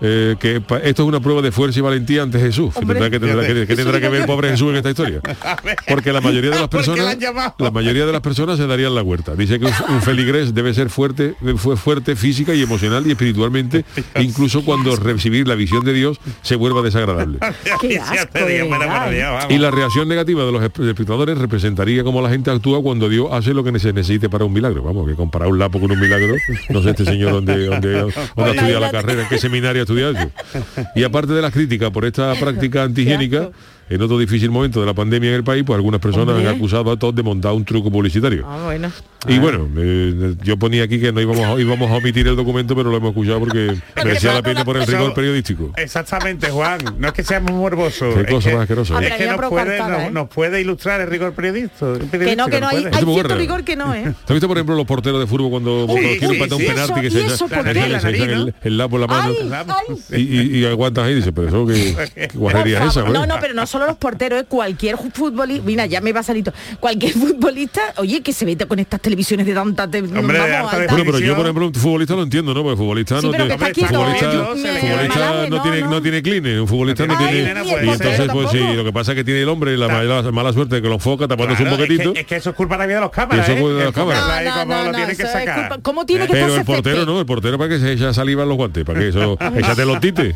eh, que esto es una prueba de fuerza y valentía ante Jesús. Que tendrá que, tendrá que- que tendrá que ver pobre Jesús en esta historia. (laughs) Porque la mayoría de las (laughs) ¿Por qué la personas, la mayoría de las personas se darían la huerta. Dice que un, un feligrés debe ser fuerte, fue fuerte física y emocional y espiritualmente, (laughs) incluso cuando recibir la visión de Dios se vuelva desagradable. Qué Ya asco, te de digo, bueno, verdad, bueno, ya, vamos. Y la reacción negativa de los esp- espectadores representaría cómo la gente actúa cuando Dios hace lo que se necesite para un milagro. Vamos, que comparar un lapo con un milagro, no sé este señor dónde, dónde, dónde ha estudiado la carrera, en qué seminario ha estudiado eso. Y aparte de las críticas por esta práctica antihigiénica, en otro difícil momento de la pandemia en el país, pues algunas personas Hombre. han acusado a todos de montar un truco publicitario. Ah, bueno. Y bueno, eh, yo ponía aquí que no íbamos a, íbamos a omitir el documento, pero lo hemos escuchado porque (laughs) merecía la pena por el rigor periodístico. Exactamente, Juan. No es que seamos morbosos. Qué es cosa que- más asquerosa, Ah. Es que nos puede, nos, ¿eh? nos puede ilustrar el rigor periodista. Que no, que no, hay, hay cierto rigor que no, ¿eh? (laughs) ¿Te has visto, por ejemplo, los porteros de fútbol cuando quieren sí, empatar un penalti que ¿Y se echan- el, lapo en la mano y, aguantas ahí y dices, pero eso que, (laughs) guarrería es esa, no, no, pero no solo los porteros, es cualquier futbolista, mira, ya me va a salir todo. cualquier futbolista, oye, que se mete con estas televisiones de tanta te- Hombre, de alta alta- Bueno, pero yo, por ejemplo, un futbolista lo entiendo, ¿no? Porque futbolista Sí, no tiene... futbolista, ¿eh? no, no, tiene, no. no tiene clean, un futbolista no tiene... nena, y puede entonces, ser. pues sí, lo que pasa es que tiene el hombre la mala, mala suerte que lo enfoca tapándose Claro, un poquitito. Es que, es que eso es culpa también de los cámaras. Eso es ¿eh? culpa de los Que ¿Cómo tiene Pero el portero no, el portero para que se echa saliva en los guantes, para que eso, (laughs) échate los tites,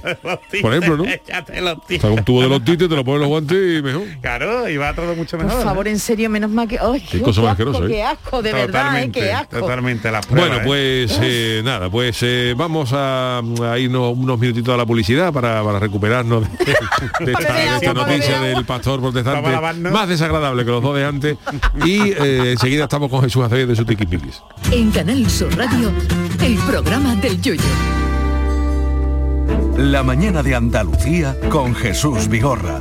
por ejemplo, ¿no? échate los tites. Un tubo de los tites, te lo pones los guantes y mejor. Claro, y va todo mucho Por mejor. favor, en serio, menos mal que... ¡Ay, Qué cosa más asco, asquerosa, ¿eh? Qué asco, de verdad, ¿eh? Qué asco. Totalmente la prueba. Bueno, ¿eh? pues eh, nada, pues eh, vamos a, a irnos unos minutitos a la publicidad para, para recuperarnos de, de (laughs) esta, de noticia del pastor protestante más desagradable que los dos de antes y eh, enseguida estamos con Jesús Acevedo de su tiquipilis. En Canal Sur Radio, el programa del Yoyo. La mañana de Andalucía con Jesús Vigorra.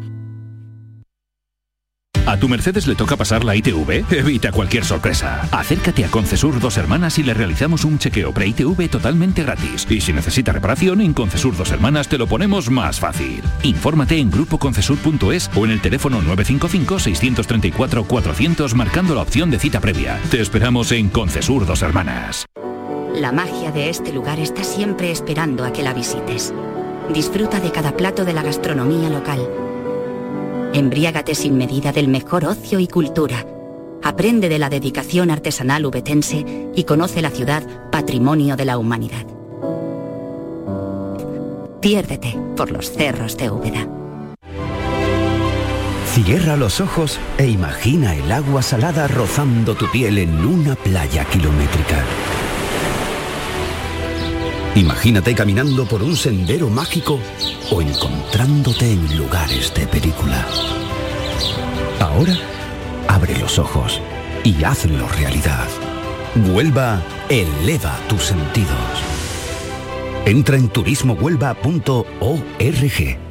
¿A tu Mercedes le toca pasar la ITV? (laughs) Evita cualquier sorpresa. Acércate a Concesur Dos Hermanas y le realizamos un chequeo pre-ITV totalmente gratis. Y si necesita reparación, en Concesur Dos Hermanas te lo ponemos más fácil. Infórmate en grupoconcesur.es o en el teléfono 955-634-400 marcando la opción de cita previa. Te esperamos en Concesur Dos Hermanas. La magia de este lugar está siempre esperando a que la visites. Disfruta de cada plato de la gastronomía local. Embriágate sin medida del mejor ocio y cultura. Aprende de la dedicación artesanal ubetense y conoce la ciudad patrimonio de la humanidad. Piérdete por los cerros de Úbeda. Cierra los ojos e imagina el agua salada rozando tu piel en una playa kilométrica. Imagínate caminando por un sendero mágico o encontrándote en lugares de película. Ahora, abre los ojos y hazlo realidad. Huelva eleva tus sentidos. Entra en turismohuelva.org.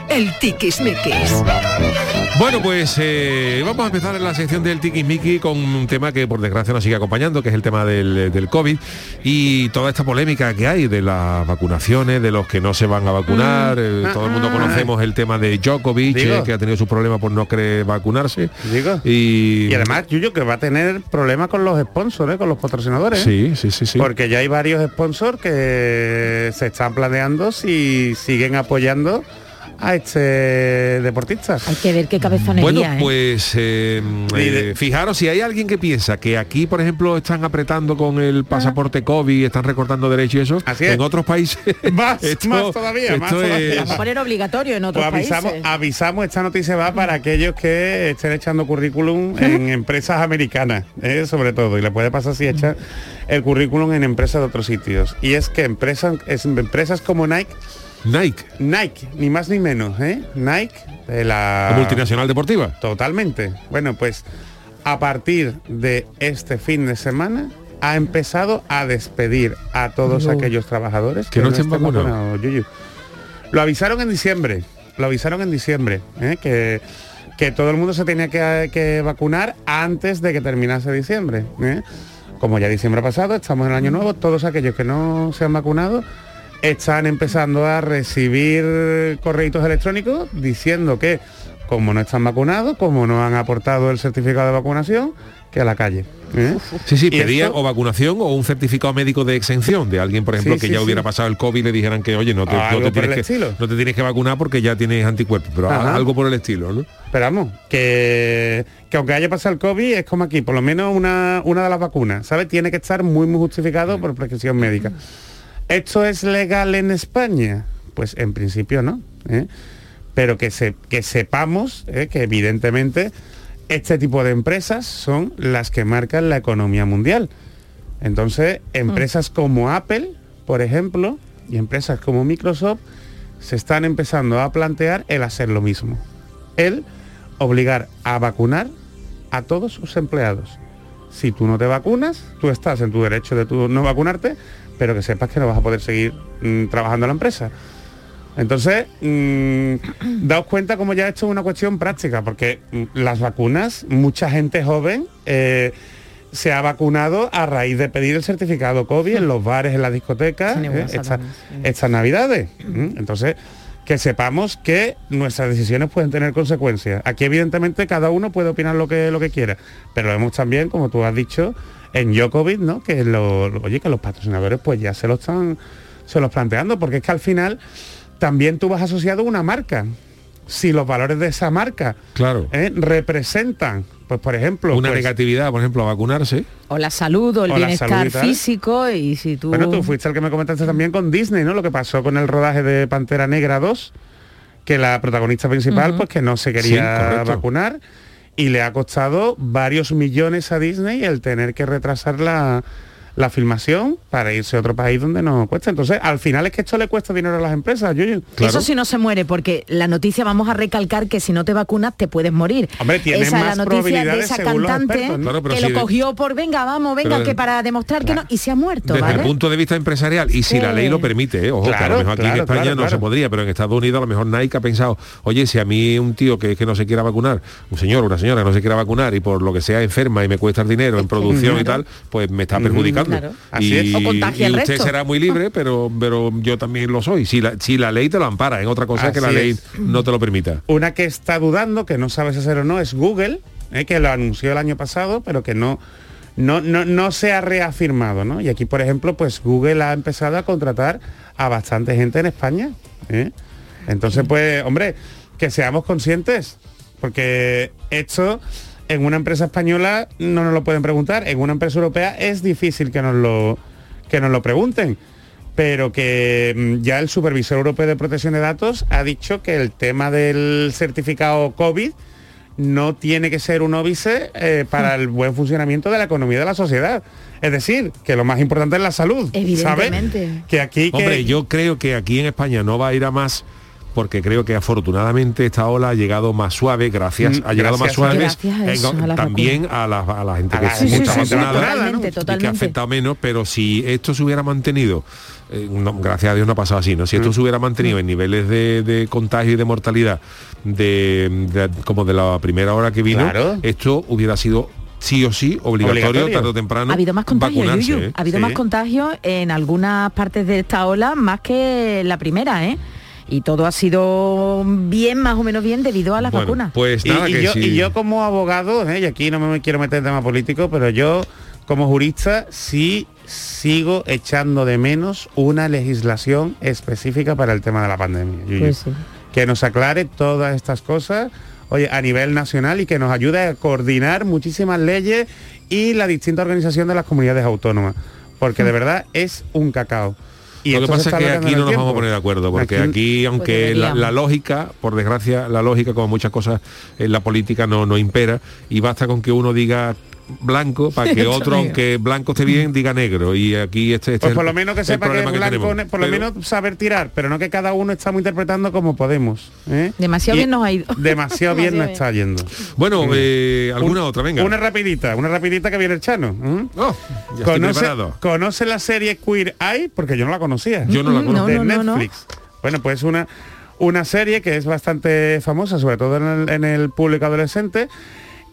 El tiquismiquis. Bueno, pues eh, vamos a empezar en la sección del Miki con un tema que por desgracia nos sigue acompañando, que es el tema del, del COVID y toda esta polémica que hay de las vacunaciones, de los que no se van a vacunar. eh, todo el mundo conocemos el tema de Djokovic, eh, que ha tenido sus problemas por no querer vacunarse. Digo. Y, Y además, Yuyo, que va a tener problemas con los sponsors, ¿eh? con los patrocinadores. Sí, sí, sí, sí. Porque ya hay varios sponsors que se están planeando si siguen apoyando a este deportista. Hay que ver qué cabezonería, Bueno, ¿eh? pues eh, eh, fijaros, si hay alguien que piensa que aquí, por ejemplo, están apretando con el pasaporte COVID, están recortando derechos y eso, Así es. en otros países... (laughs) Más, (laughs) esto- más todavía, más esto todavía. es- Vamos a poner obligatorio en otros Pues avisamos, países. avisamos, esta noticia va para aquellos que estén echando currículum en (laughs) empresas americanas, ¿eh? sobre todo, y le puede pasar si echan el currículum en empresas de otros sitios. Y es que empresas, es- empresas como Nike, Nike, Nike, ni más ni menos, ¿eh? Nike, de la... la multinacional deportiva. Totalmente. Bueno, pues a partir de este fin de semana ha empezado a despedir a todos No. aquellos trabajadores Que no estén vacunados. Yuyu. Lo avisaron en diciembre, lo avisaron en diciembre, ¿eh? que, que todo el mundo se tenía que, que vacunar antes de que terminase diciembre. ¿eh? Como ya diciembre ha pasado, estamos en el año nuevo, todos aquellos que no se han vacunado están empezando a recibir correitos electrónicos diciendo que como no están vacunados, como no han aportado el certificado de vacunación, que a la calle. ¿eh? Sí, sí, esto- o vacunación o un certificado médico de exención de alguien, por ejemplo, Sí, que sí, ya sí. hubiera pasado el COVID y le dijeran que, oye, no te, no tienes que, no te tienes que vacunar porque ya tienes anticuerpos, pero Ajá. algo por el estilo, ¿no? Pero vamos, que, que aunque haya pasado el COVID, es como aquí, por lo menos una, una de las vacunas, ¿sabes? Tiene que estar muy, muy justificado por prescripción médica. ¿Esto es legal en España? Pues en principio no. ¿eh? Pero que, se, que sepamos ¿eh? que evidentemente este tipo de empresas son las que marcan la economía mundial. Entonces, empresas como Apple, por ejemplo, y empresas como Microsoft, se están empezando a plantear el hacer lo mismo. El obligar a vacunar a todos sus empleados. Si tú no te vacunas, tú estás en tu derecho de no vacunarte, pero que sepas que no vas a poder seguir mm, trabajando en la empresa. Entonces, mm, daos cuenta como ya esto es una cuestión práctica, porque mm, las vacunas, mucha gente joven eh, se ha vacunado a raíz de pedir el certificado COVID en los bares, en las discotecas, eh, WhatsApp esta- estas navidades. Entonces, que sepamos que nuestras decisiones pueden tener consecuencias. Aquí evidentemente cada uno puede opinar lo que, lo que quiera, pero vemos también, como tú has dicho, en Jokovic, ¿no? Que lo, lo- oye, que los patrocinadores pues ya se lo están se los planteando, porque es que al final también tú vas asociado a una marca. Si los valores de esa marca Claro. ¿eh? representan, pues por ejemplo, Una pues, negatividad, por ejemplo, a vacunarse. O la salud o el O bienestar y físico y si tú... Bueno, tú fuiste el que me comentaste también con Disney, ¿no? Lo que pasó con el rodaje de Pantera Negra 2, que la protagonista principal, pues que no se quería vacunar y le ha costado varios millones a Disney el tener que retrasar la, la filmación para irse a otro país donde no cuesta. Entonces, al final es que esto le cuesta dinero a las empresas, Yuyu. Eso sí no se muere, porque la noticia vamos a recalcar que si no te vacunas te puedes morir. Hombre, tiene esa es la más noticia de esa cantante expertos, ¿no? Claro, pero que si lo de- cogió por venga, vamos, venga, Pero que para demostrar que no, y se ha muerto, Desde ¿vale? el punto de vista empresarial y si la ley lo permite, ¿eh? ojo, que a lo mejor aquí en España no se podría, pero en Estados Unidos a lo mejor Nike ha pensado, oye, si a mí un tío que es que no se quiera vacunar, un señor, una señora que no se quiera vacunar y por lo que sea enferma y me cuesta el dinero en producción y tal, pues me está perjudicando. Claro. Así Y, es. O contagia y al usted será muy libre, pero, pero yo también lo soy. Si la, si la ley te lo ampara, en otra cosa que la ley no te lo permita. Una que está dudando, que no sabe si hacer o no, es Google, ¿eh? que lo anunció el año pasado, pero que no, no, no, no se ha reafirmado. ¿no? Y aquí, por ejemplo, pues Google ha empezado a contratar a bastante gente en España. ¿eh? Entonces, pues, hombre, que seamos conscientes, porque esto en una empresa española no nos lo pueden preguntar, en una empresa europea es difícil que nos lo, que nos lo pregunten pero que mm, ya el supervisor europeo de protección de datos ha dicho que el tema del certificado COVID no tiene que ser un óbice eh, para el buen funcionamiento de la economía de la sociedad. Es decir, que lo más importante es la salud. ¿sabe? Evidentemente. Que aquí que- Hombre, yo creo que aquí en España no va a ir a más porque creo que afortunadamente esta ola ha llegado más suave, gracias, Mm, ha llegado más suave eh, a también a la, a la gente que la sí, sí, totalmente, y que ha afectado menos, pero si esto se hubiera mantenido, eh, no, gracias a Dios no ha pasado así, ¿no? Si esto se hubiera mantenido en niveles de, de contagio y de mortalidad de, de- como de la primera hora que vino, Claro. esto hubiera sido sí o sí obligatorio, Obligatorio. tarde o temprano Ha habido más contagio, vacunarse, Yuyu. ¿eh? Ha habido Sí. más contagio en algunas partes de esta ola más que la primera, ¿eh? Y todo ha sido bien, más o menos bien, debido a las Bueno, vacunas. pues Y, nada, y que yo, si- y yo como abogado, ¿eh? y aquí no me quiero meter en tema político, pero yo como jurista sí sigo echando de menos una legislación específica para el tema de la pandemia. Yuyu. Pues sí. Que nos aclare todas estas cosas oye, a nivel nacional y que nos ayude a coordinar muchísimas leyes y la distinta organización de las comunidades autónomas. Porque de verdad es un cacao. Y lo que pasa es que aquí no nos vamos a poner de acuerdo, porque Aquí- aquí, aunque la, la lógica, por desgracia, la lógica, como muchas cosas en la política, no, no impera, y basta con que uno diga blanco para que otro, aunque blanco esté bien, diga negro. Y aquí este, este Pues es por lo menos que sepa que blanco, por lo Pero- menos saber tirar, pero no que cada uno estamos interpretando como podemos. ¿eh? Demasiado Y bien nos ha ido. Demasiado bien nos está yendo. Bueno, eh, alguna Un- otra, venga. Una rapidita, una rapidita que viene el Chano. ¿m? Oh, ya estoy ¿Conoce, preparado. ¿Conoce la serie Queer Eye? Porque yo no la conocía. Yo no la Mm, conozco. de no, no, no. Netflix. Bueno, pues una, una serie que es bastante famosa, sobre todo en el, en el público adolescente.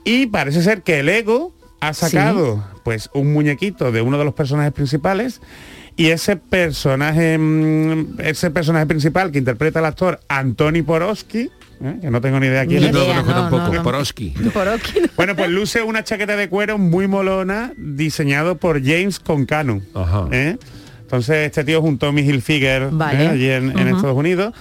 Y parece ser que el ego ha sacado pues un muñequito de uno de los personajes principales. Y ese personaje, mm, ese personaje principal que interpreta el actor Antoni Porosky, ¿eh? que no tengo ni idea quién Ni es. Yo no lo idea, conozco no, tampoco, no, no. Porosky. (laughs) Por aquí no. Bueno, pues luce una chaqueta de cuero muy molona, diseñado por James Concano. Ajá. ¿eh? Entonces este tío es un Tommy Hilfiger Vale. ¿eh? allí en, en Ujú. Estados Unidos.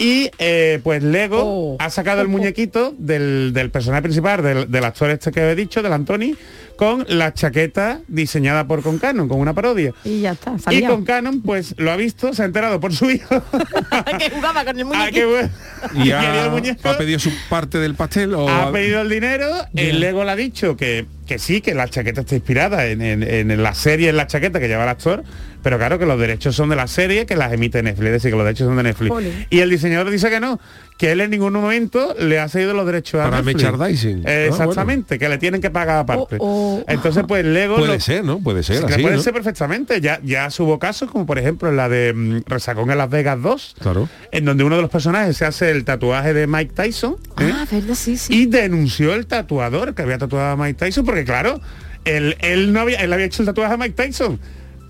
Y eh, pues Lego Oh. ha sacado el muñequito del, del personaje principal, del, del actor este que he dicho, del Antoni, con la chaqueta diseñada por Concano, con una parodia. Y ya está, Y salía. con Canon, pues lo ha visto, se ha enterado por su hijo. (laughs) que jugaba con el Ah, bueno. ¿Y (laughs) el ha, muñeco. ha pedido su parte del pastel? O ha pedido el dinero, Bien. el Lego le ha dicho que, que sí, que la chaqueta está inspirada en, en- en la serie, en la chaqueta que lleva el actor, pero claro que los derechos son de la serie que las emite Netflix, es decir, que los derechos son de Netflix. Y el diseñador dice que no, que él en ningún momento le ha cedido los derechos a Para Netflix. merchandising. Eh, Ah, exactamente, que le tienen que pagar aparte. Oh, oh. Entonces, pues Lego... Puede lo- ser, ¿no? Puede ser así, puede ¿no? ser perfectamente. Ya, ya hubo casos, como por ejemplo la de mm, Resacón en Las Vegas 2, Claro. en donde uno de los personajes se hace el tatuaje de Mike Tyson. ¿eh? Ah, verdad, sí, sí. y denunció el tatuador que había tatuado a Mike Tyson porque claro él, él no había él había hecho el tatuaje a Mike Tyson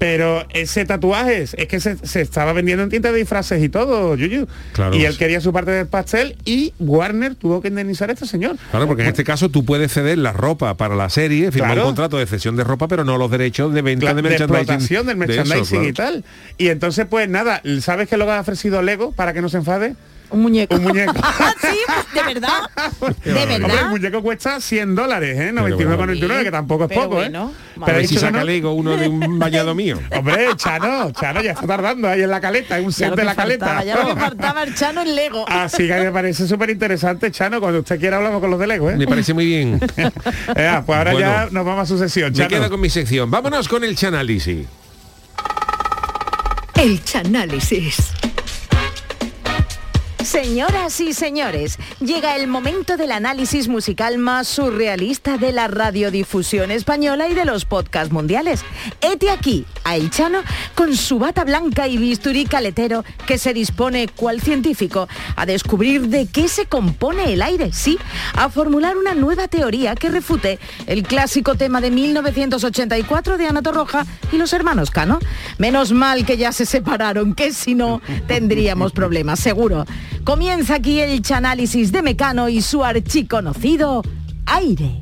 pero ese tatuaje es, que se, se estaba vendiendo en tiendas de disfraces y todo Yuyu. Claro. y él quería su parte del pastel y Warner tuvo que indemnizar a este señor Claro, porque en este caso tú puedes ceder la ropa para la serie, firmar Claro. un contrato de cesión de ropa, pero no los derechos de venta de de merchandising. del de eso, merchandising y tal y entonces pues nada ¿sabes qué lo ha ofrecido Lego para que no se enfade? Un muñeco. un muñeco (laughs) sí, de verdad. (laughs) De Hombre, el verdad. muñeco cuesta 100 dólares, ¿eh? Pero 99,99, que tampoco es Pero poco, bueno, ¿eh? Ha si saca no. Lego uno de un bañado mío. (laughs) Hombre, Chano, Chano ya está tardando ahí en la caleta, es un set de la caleta. faltaba, ya lo que faltaba el Chano en Lego. Así que me parece súper interesante, Chano. Cuando usted quiera hablamos con los de Lego, ¿eh? Me parece muy bien. Ea, pues ahora Bueno. ya nos vamos a su sesión, Me Chano. quedo con mi sección. Vámonos con el chanálisis. El Chanálisis. Señoras y señores, llega el momento del análisis musical más surrealista de la radiodifusión española y de los podcasts mundiales. Hete aquí a El Chano con su bata blanca y bisturí caletero que se dispone, cual científico, a descubrir de qué se compone el aire, sí, a formular una nueva teoría que refute el clásico tema de 1984 de Ana Torroja y los hermanos Cano. Menos mal que ya se separaron, que si no tendríamos problemas, seguro. Comienza aquí el chanálisis de Mecano y su archiconocido aire.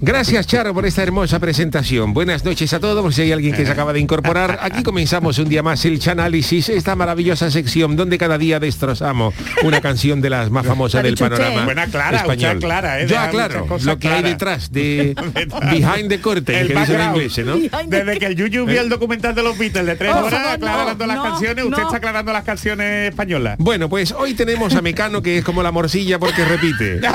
Gracias, Charo, por esta hermosa presentación. Buenas noches a todos, por si hay alguien que se acaba de incorporar. Aquí comenzamos un día más el Chanálisis, esta maravillosa sección donde cada día destrozamos una canción de las más famosas del panorama ¿eh? Buena Clara, español. aclara, ¿eh? Yo aclaro lo que hay claras. (laughs) detrás de behind the curtain, El que dicen en inglés, ¿no? Desde que el Yuyu vio el documental de los Beatles de tres Oh, horas no, aclarando las no, canciones, usted no. está aclarando las canciones españolas. Bueno, pues hoy tenemos a Mecano, que es como la morcilla porque repite. (laughs)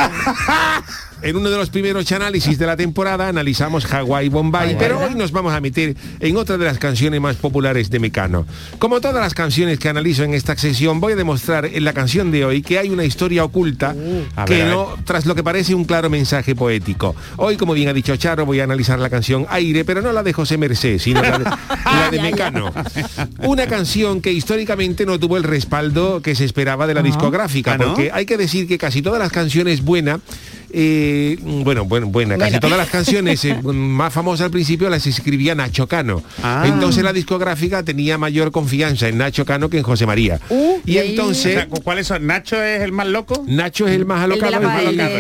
En uno de los primeros análisis de la temporada analizamos Hawái Bombay, pero hoy nos vamos a meter en otra de las canciones más populares de Mecano. Como todas las canciones que analizo en esta sesión, voy a demostrar en la canción de hoy que hay una historia oculta a que ver, no, tras lo que parece un claro mensaje poético. Hoy, como bien ha dicho Charo, voy a analizar la canción Aire, pero no la de José Merced, sino la de, (laughs) la de Mecano. Una canción que históricamente no tuvo el respaldo que se esperaba de la discográfica, Ah, ¿no? porque hay que decir que casi todas las canciones buenas eh, bueno, bueno, buena. Casi Bueno. todas las canciones eh, (laughs) más famosas al principio las escribía Nacho Cano. Ah. Entonces la discográfica tenía mayor confianza en Nacho Cano que en José María. y entonces O sea, ¿Cuáles son? ¿Nacho es el más loco? Nacho es el más alocado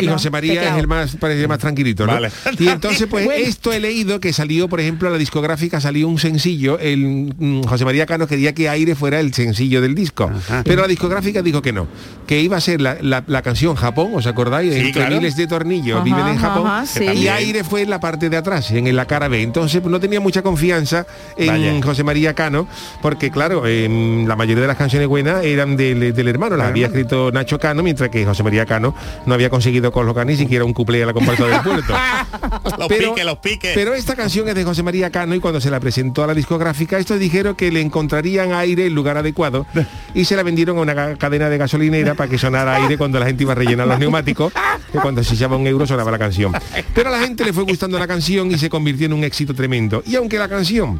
y-. José María Teclado. es el más parece más tranquilito, ¿no? Vale. Y entonces pues Bueno. esto he leído que salió, por ejemplo, a la discográfica salió un sencillo, el mm, José María Cano quería que Aire fuera el sencillo del disco, pero la discográfica dijo que no, que iba a ser la, la- la canción Japón, ¿os acordáis? Sí, Entre claro. miles de tornillos Ajá, viven en Japón ajá, sí. y. Aire fue en la parte de atrás, en la cara B. Entonces no tenía mucha confianza en Vaya. José María Cano, porque claro, em, la mayoría de las canciones buenas eran del, del hermano, las había escrito Nacho Cano, mientras que José María Cano no había conseguido colocar ni siquiera un cuplé a la comparsa del puerto. (laughs) los Pero- piques, los piques. Pero esta canción es de José María Cano y cuando se la presentó a la discográfica, estos dijeron que le encontrarían aire el lugar adecuado (laughs) y se la vendieron a una ca- cadena de gasolinera para que sonara aire cuando la gente iba a rellenar los neumáticos, que cuando se echaba un euro sonaba la canción. (laughs) Pero a la gente le fue gustando la canción y se convirtió en un éxito tremendo. Y aunque la canción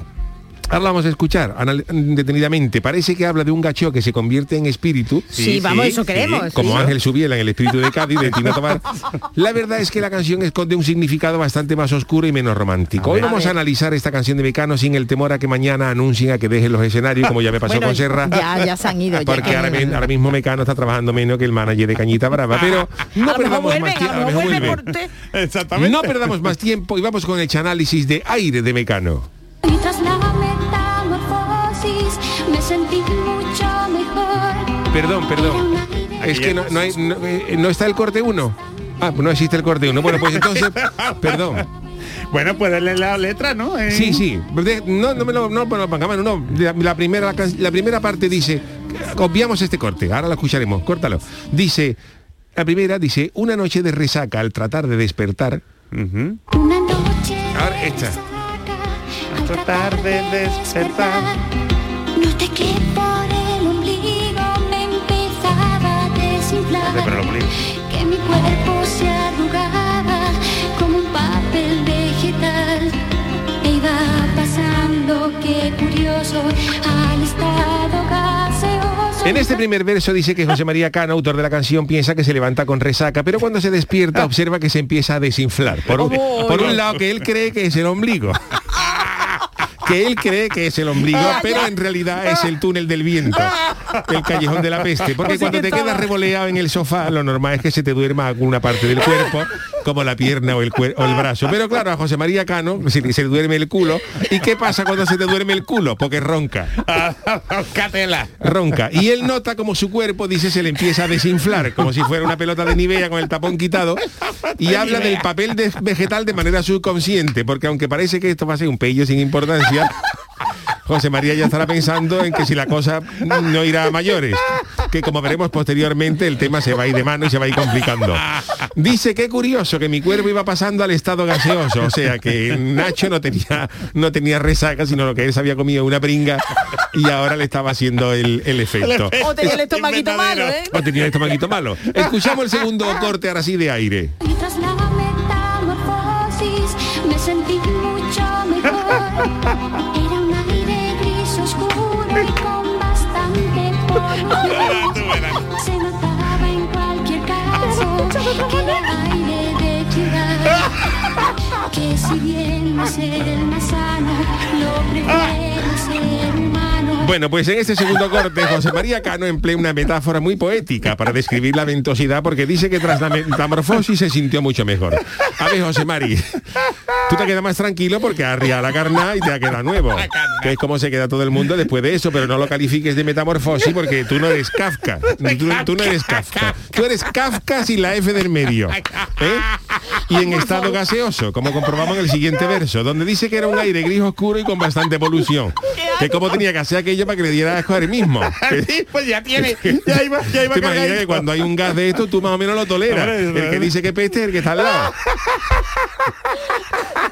Ahora vamos a escuchar detenidamente. Parece que habla de un gacho que se convierte en espíritu. Sí, vamos, eso queremos, sí. Como Ángel Subiela en el espíritu de Cádiz de Tino Tobar. La verdad es que la canción esconde un significado bastante más oscuro y menos romántico. A Hoy ver. vamos A analizar esta canción de Mecano sin el temor a que mañana anuncien a que dejen los escenarios, como ya me pasó Bueno, con Serra. Ya, ya se han ido. Porque que- ahora, mi- ahora mismo Mecano está trabajando menos que el manager de Cañita Brava. Pero no A lo mejor perdamos vuelven, más tiempo. Exactamente. No perdamos más tiempo y vamos con el análisis de aire de Mecano. Y tras la metamorfosis me sentí mucho mejor. Perdón, perdón. Es que no, no hay- no, eh, no está el corte 1. Ah, pues no existe el corte 1. Bueno, pues entonces, (laughs) perdón. Bueno, pues leer la letra, ¿no? Eh, Sí, sí. No, no me lo, no, mano, no. La, la primera, la primera parte dice, obviamos este corte, ahora lo escucharemos, córtalo. Dice, la primera dice, una noche de resaca al tratar de despertar. Una noche Ahora esta. al tratar de despertar. En este primer verso dice que José María Cano, autor de la canción, piensa que se levanta con resaca, pero cuando se despierta observa que se empieza a desinflar. Por un, por un lado que él cree que es el ombligo. (laughs) que él cree que es el ombligo, pero en realidad es el túnel del viento, el callejón de la peste. Porque sea cuando te quedas revoleado en el sofá, lo normal es que se te duerma alguna parte del cuerpo, como la pierna o el, o el brazo. Pero claro, a José María Cano se, se le duerme el culo. ¿Y qué pasa cuando se te duerme el culo? Porque ronca. Roncatela. Ronca. Y él nota como su cuerpo, dice, se le empieza a desinflar, como si fuera una pelota de Nivea con el tapón quitado. Y habla del papel de- vegetal de manera subconsciente, porque aunque parece que esto va a ser un pello sin importancia, José María ya estará pensando en que si la cosa no irá a mayores, que como veremos posteriormente el tema se va a ir de mano y se va a ir complicando. Dice que curioso que mi cuerpo iba pasando al estado gaseoso, o sea que Nacho no tenía no tenía resaca, sino lo que él se había comido una pringa y ahora le estaba haciendo el, el efecto. O tenía el estomaguito malo, ¿eh? O tenía el estomaguito malo. Escuchamos el segundo corte ahora sí de aire. Y tras la metamorfosis me sentí mucho mejor. Gris oscuro y con bastante polución. Se notaba en cualquier caso que era aire de ciudad. Que si bien no es el más sano, lo humano. Bueno, pues en este segundo corte José María Cano emplea una metáfora muy poética para describir la ventosidad porque dice que tras la metamorfosis se sintió mucho mejor. A ver, José Mari, tú te quedas más tranquilo porque arriado la carna y te ha quedado nuevo. Que es como se queda todo el mundo después de eso, pero no lo califiques de metamorfosis porque tú no eres Kafka. Tú, tú no eres Kafka. Tú eres Kafka sin la F del medio. ¿eh? Y en estado gaseoso, como comprobamos en el siguiente verso, donde dice que era un aire gris oscuro y con bastante polución. que cómo tenía que hacer aquello para que le diera asco a él mismo. (laughs) Sí, pues ya tiene, ya iba, ya iba (laughs) ¿Te imaginas cargadito. que cuando hay un gas de esto tú más o menos lo toleras? El que dice que peste es el que está al lado. (laughs)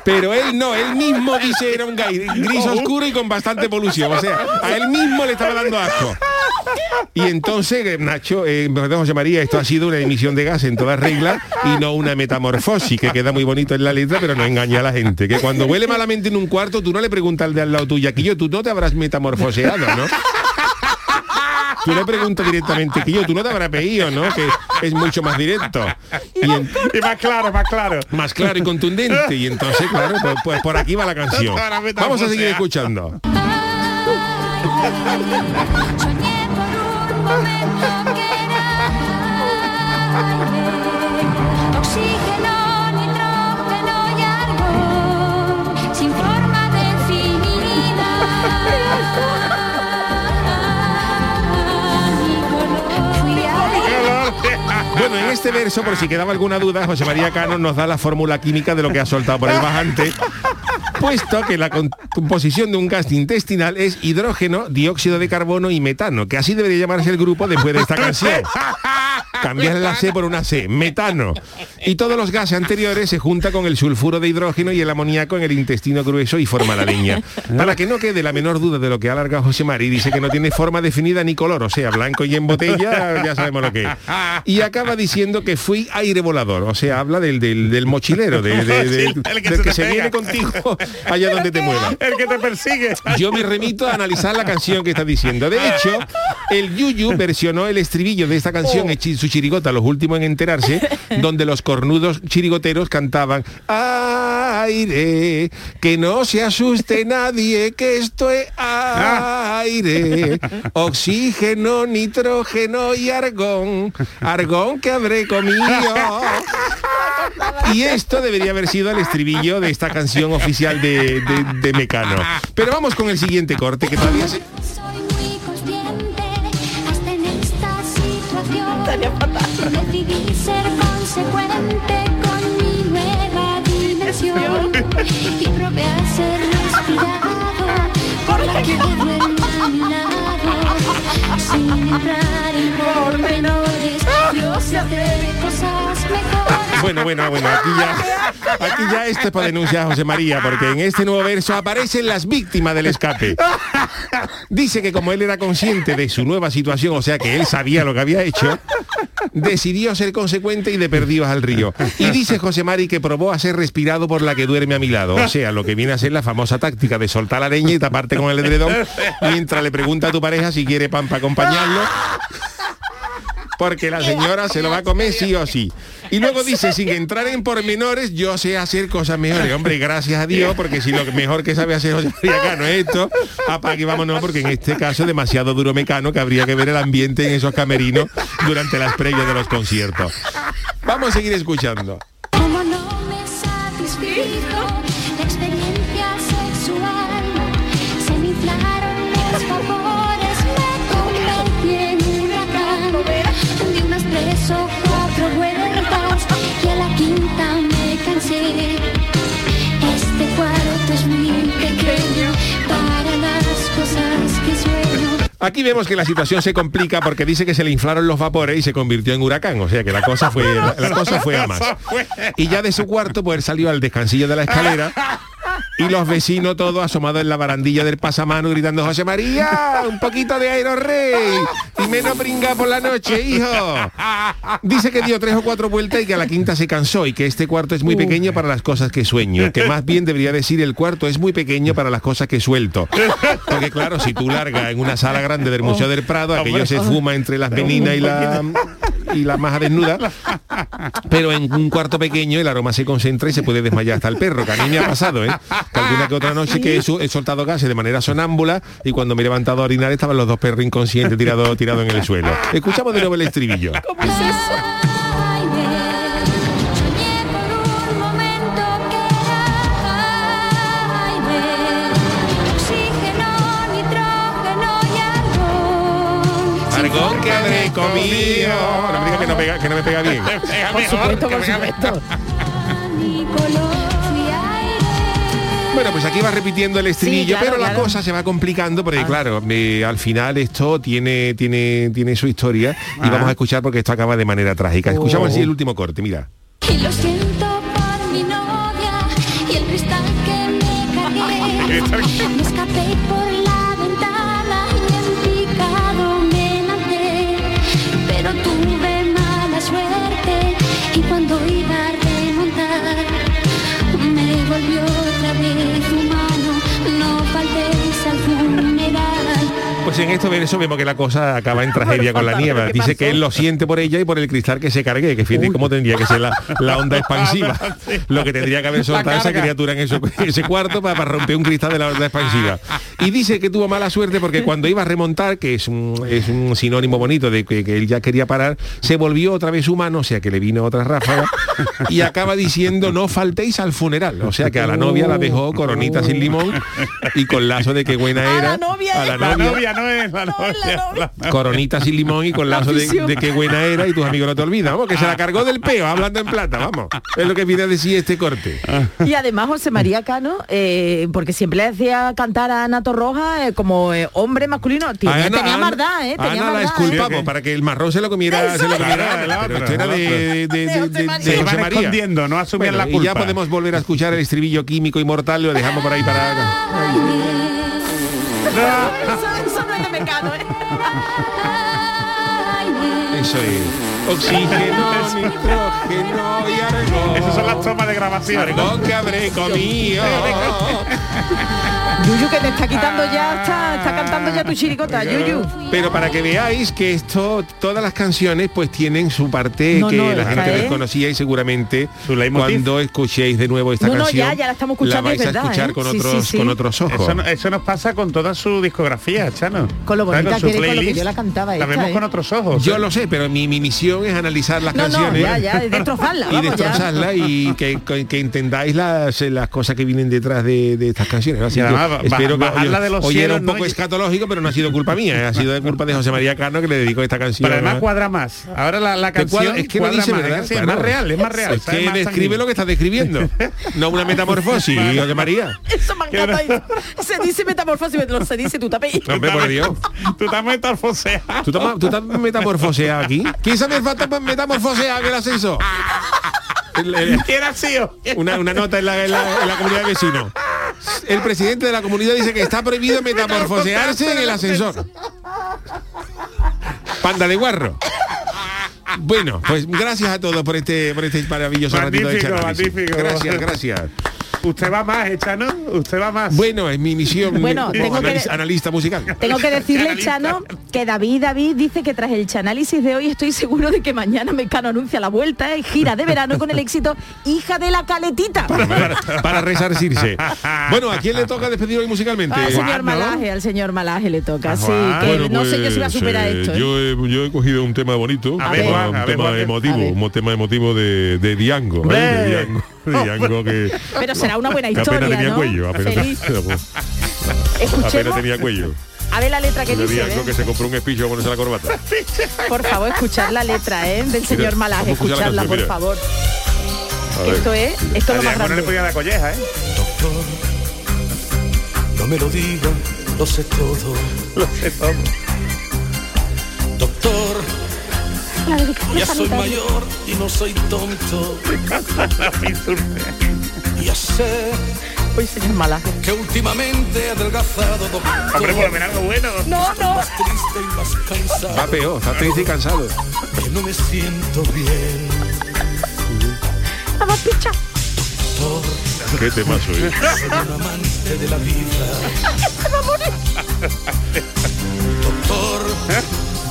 Pero él no, él mismo dice era un gay gris oscuro y con bastante polución. O sea, a él mismo le estaba dando asco. Y entonces, eh, Nacho, eh, José María, esto ha sido una emisión de gas en toda regla y no una metamorfosis, que queda muy bonito en la letra, pero no engaña a la gente. Que cuando huele malamente en un cuarto, tú no le preguntas al de al lado tuyo, que yo, tú no te habrás metamorfoseado, ¿no? Tú le preguntas directamente, que yo, tú no te habrás pedido, ¿no? Que es mucho más directo. Y, en- Y más claro, más claro. más claro y contundente. Y entonces, claro, pues, pues por aquí va la canción. Vamos a seguir escuchando. Bueno, en este verso, por si quedaba alguna duda, José María Cano nos da la fórmula química de lo que ha soltado por el bajante, puesto que la composición de un gas intestinal es hidrógeno, dióxido de carbono y metano, que así debería llamarse el grupo después de esta canción. Cambiar la C por una C, metano. Y todos los gases anteriores se juntan con el sulfuro de hidrógeno y el amoníaco en el intestino grueso y forma la leña. Para que no quede la menor duda de lo que ha alargado José Mari, dice que no tiene forma definida ni color, o sea, blanco y en botella, ya sabemos lo que es. Y acaba diciendo que fui aire volador, o sea, habla del, del, del mochilero, de- de- de- Sí, el que del se que se viene contigo allá donde te muevas. El que te persigue. Yo me remito a analizar la canción que está diciendo. De hecho, el Yuyu versionó el estribillo de esta canción, Echi- su chirigota, los últimos en enterarse, (laughs) donde los cornudos chirigoteros cantaban aire, que no se asuste (laughs) nadie, que esto es aire, oxígeno, nitrógeno y argón, argón que habré comido. Y esto debería haber sido el estribillo de esta canción oficial de, de- de Mecano. Pero vamos con el siguiente corte que todavía se... situación. Decidí ser consecuente con mi nueva dimensión y probé a ser respirado por la que duerme a mi lado. Sin entrar en pormenores, yo sé hacer cosas mejores. Bueno, bueno, bueno, aquí ya, aquí ya esto es para denunciar a José María, porque en este nuevo verso aparecen las víctimas del escape. Dice que como él era consciente de su nueva situación, o sea que él sabía lo que había hecho, decidió ser consecuente y de perdidos al río. Y dice José Mari que probó a ser respirado por la que duerme a mi lado. O sea, lo que viene a ser la famosa táctica de soltar la leña y taparte con el edredón mientras le pregunta a tu pareja si quiere pan para acompañarlo. Porque la (laughs) señora se lo va a comer sí o sí. Y luego dice, (laughs) sin entrar en pormenores, yo sé hacer cosas mejores. Hombre, gracias a Dios, porque si lo mejor que sabe hacer José María Cano es esto, apague y vámonos, porque en este caso es demasiado duro mecano que habría que ver el ambiente en esos camerinos durante las previas de los conciertos. Vamos a seguir escuchando. Aquí vemos que la situación se complica porque dice que se le inflaron los vapores y se convirtió en huracán. O sea que la cosa fue, la, (laughs) la cosa fue a más. Y ya de su cuarto, pues él salió al descansillo de la escalera y los vecinos todos asomados en la barandilla del pasamano gritando José María, un poquito de aero rey y menos brinca por la noche, hijo. Dice que dio tres o cuatro vueltas y que a la quinta se cansó y que este cuarto es muy pequeño para las cosas que sueño. Que más bien debería decir el cuarto es muy pequeño para las cosas que suelto. Porque claro, si tú largas en una sala grande del Museo del Prado, aquello se fuma entre las meninas y la y la maja desnuda, pero en un cuarto pequeño el aroma se concentra y se puede desmayar hasta el perro, que a mí me ha pasado, ¿eh? Que alguna que otra noche que he, soltado gases de manera sonámbula y cuando me he levantado a orinar estaban los dos perros inconscientes tirados tirados en el suelo. Escuchamos de nuevo el estribillo. Que habré comido. No me digas que no, pega- que no me pega bien. (laughs) Por supuesto, por (laughs) Bueno, pues aquí va repitiendo el estribillo, claro, pero la claro. cosa se va complicando porque, claro, eh, al final esto tiene, tiene, tiene su historia y Ah. vamos a escuchar porque esto acaba de manera trágica. Escuchamos Oh. así el último corte, mira. Y Pues en esto en eso vemos que la cosa acaba en tragedia con la niebla. Dice que él lo siente por ella y por el cristal que se cargue, que fíjate cómo tendría que ser la, la onda (laughs) expansiva. Lo que tendría que haber soltado esa criatura en eso- ese cuarto para, para romper un cristal de la onda expansiva. Y dice que tuvo mala suerte porque cuando iba a remontar, que es un, es un sinónimo bonito de que, que él ya quería parar, se volvió otra vez humano, o sea que le vino otra ráfaga, y acaba diciendo no faltéis al funeral. O sea que a la novia la dejó coronita sin limón y con lazo de que buena era. A la La novia novia no es la novia. La- coronita sin limón y con lazo de, de qué buena era y tus amigos no te olvidan. Vamos, que se la cargó del peo, hablando en plata, vamos. Es lo que viene a decir este corte. Y además José María Cano, eh, porque siempre le hacía cantar a Ana Torroja eh, como eh, hombre masculino, Ana- tenía Ana- maldad, ¿eh? Tenía Ana la maldad, ¿eh? para que el marrón se lo comiera, se lo comiera Ana, pero esto era de, de, de- de- de Se José iban María. escondiendo, no asumían Bueno, la Y ya culpa. podemos volver a escuchar el estribillo químico inmortal, lo dejamos por ahí para... Eso, Mecano, ¿eh? Eso es. Oxígeno, nitrógeno y argón. Esas son las tomas de grabación. Argón que habré (laughs) comido. Yuyu, que te está quitando ya, está, está cantando ya tu chiricota, Yuyu. Pero para que veáis que esto, todas las canciones pues tienen su parte No, que no, la esta gente es- desconocía y seguramente cuando escuchéis de nuevo esta No, no, canción ya, ya la estamos escuchando, vais es a verdad, escuchar ¿eh? con Sí, sí, otros sí. con otros ojos. Eso, eso nos pasa con toda su discografía, Chano. Con lo bonita su que eres, con lo que playlist, yo la cantaba La esta, vemos ¿eh? con otros ojos. Yo ¿eh? lo sé, pero mi, mi misión es analizar las No, no, canciones ya, ya, destrozarla, (laughs) y ya. destrozarlas y que, que- que entendáis las, las cosas que vienen detrás de, de estas canciones. ¿no? Así además, espero que hoy, de los hoy era cielos, un ¿no? poco Y- escatológico, pero no ha sido culpa mía, ¿eh? ha sido de culpa de José María Cano que le dedicó esta canción. Pero además cuadra más. Ahora la, la canción cuadra- es que cuadra dice más, verdad es, más real, es más real. es que Más describe lo que está describiendo no una metamorfosis (laughs) José María Eso me encanta. Se dice metamorfosis, lo se dice tu tapé. No, por Dios. Tú estás metamorfoseado. ¿Tú estás, estás metamorfoseado aquí? ¿Quién se me falta metamorfoseado que el ascenso? El- el- ¿Quién ha sido? una, una nota en la, en la- en la comunidad de vecinos. El presidente de la comunidad dice que está prohibido metamorfosearse en el ascensor. Panda de guarro. Bueno, pues gracias a todos por este por este maravilloso ratito de Magnífico, charla. magnífico. Gracias, gracias. Usted va más, ¿eh, Chano? Usted va más. Bueno, es mi misión Bueno, que- analista, analista musical. Tengo que decirle, Chano, que David David dice que tras el chanálisis de hoy estoy seguro de que mañana Mecano anuncia la vuelta en gira de verano con el éxito Hija de la Caletita. Para, para resarcirse. Bueno, ¿a quién le toca despedir hoy musicalmente? Al señor Malaje, al señor Malaje le toca, sí, que Bueno, no sé yo si va a pues, superar eh, esto. ¿eh? Yo, he, yo he cogido un tema bonito, A un ver, tema, Juan, un a ver, tema Juan, que- emotivo, a ver. un tema emotivo de, de Diango, Diango que, Pero será una buena que historia, apenas tenía ¿no? cuello, apenas, Feliz. apenas Escuchemos, tenía cuello. a ver la letra que dice, Diango ¿eh? que se compró un ponerse la corbata. (laughs) por favor, escuchar la letra, ¿eh? Del señor Malaje, escucharla, por mira. favor. Esto es, esto es lo más Diego no le grande. podía dar colleja, ¿eh? No me lo diga, lo sé todo. Lo sé todo. Doctor, La dedicación ya soy mayor y no soy tonto. (laughs) Ya sé Uy, señor Malaje. que últimamente he adelgazado, doctor. Hombre, por lo menos algo bueno. No, no. Más triste y más cansado. Va peor, está triste y cansado. Que no me siento bien. Vamos, picha. Doctor, Qué temazo, ¿eh? soy un amante de la vida. (laughs)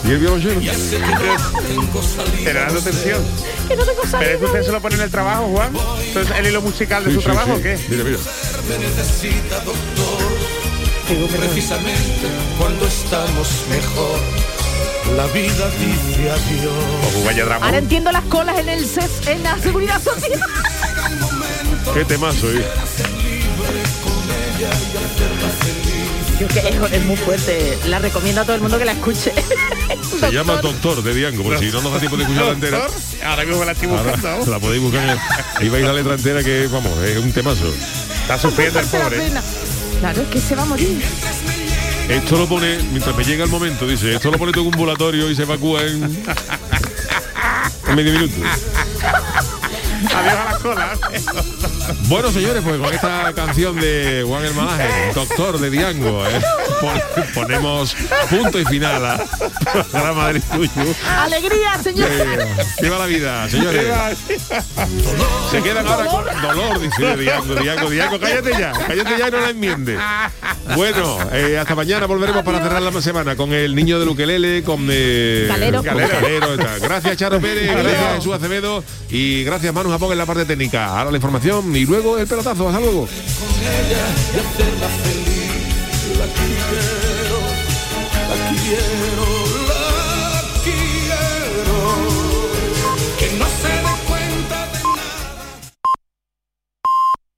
¿Y el violonchelo? ya sé que no tengo salida. Generando tensión. Que no tengo ¿Pero eso usted se lo pone en el trabajo, Juan? ¿Entonces el hilo musical de Sí, su sí, trabajo sí. o qué? Mira, mira. Me necesita, doctor. Precisamente cuando estamos mejor. La vida dice adiós. Ojo, vaya drama. Ahora entiendo las colas en el CES, en la seguridad social. Qué temazo, ¿eh? Yo que es, es muy fuerte. La recomiendo a todo el mundo que la escuche. Se llama Doctor de Diango, porque si no nos da tiempo de escuchar la entera. Ahora mismo la estoy Ahora buscando. la podéis buscar. en el- Ahí vais la letra entera que, vamos, es un temazo. Está sufriendo el pobre. pena. Claro, es que se va a morir. Esto lo pone, mientras me llega el momento, dice, esto lo pone todo en un ambulatorio y se evacúa en, en medio minuto. Adiós a la cola. Bueno, señores, pues con esta canción de Juan el Malaje, doctor de Diango, ¿eh? Pon- ponemos punto y final al programa del tuyo. Alegría, señor. Viva la vida, señores. Se quedan ahora con dolor, dice Diango, Diango, Diango, cállate ya, cállate ya y no la enmiende. Bueno, eh, hasta mañana volveremos para cerrar la semana con el niño del ukelele, con eh, Calero. Gracias Charo Pérez, gracias Jesús Acevedo y gracias Manu Japón en la parte técnica. Ahora la información y luego el pelotazo. Hasta luego. La quiero, la quiero,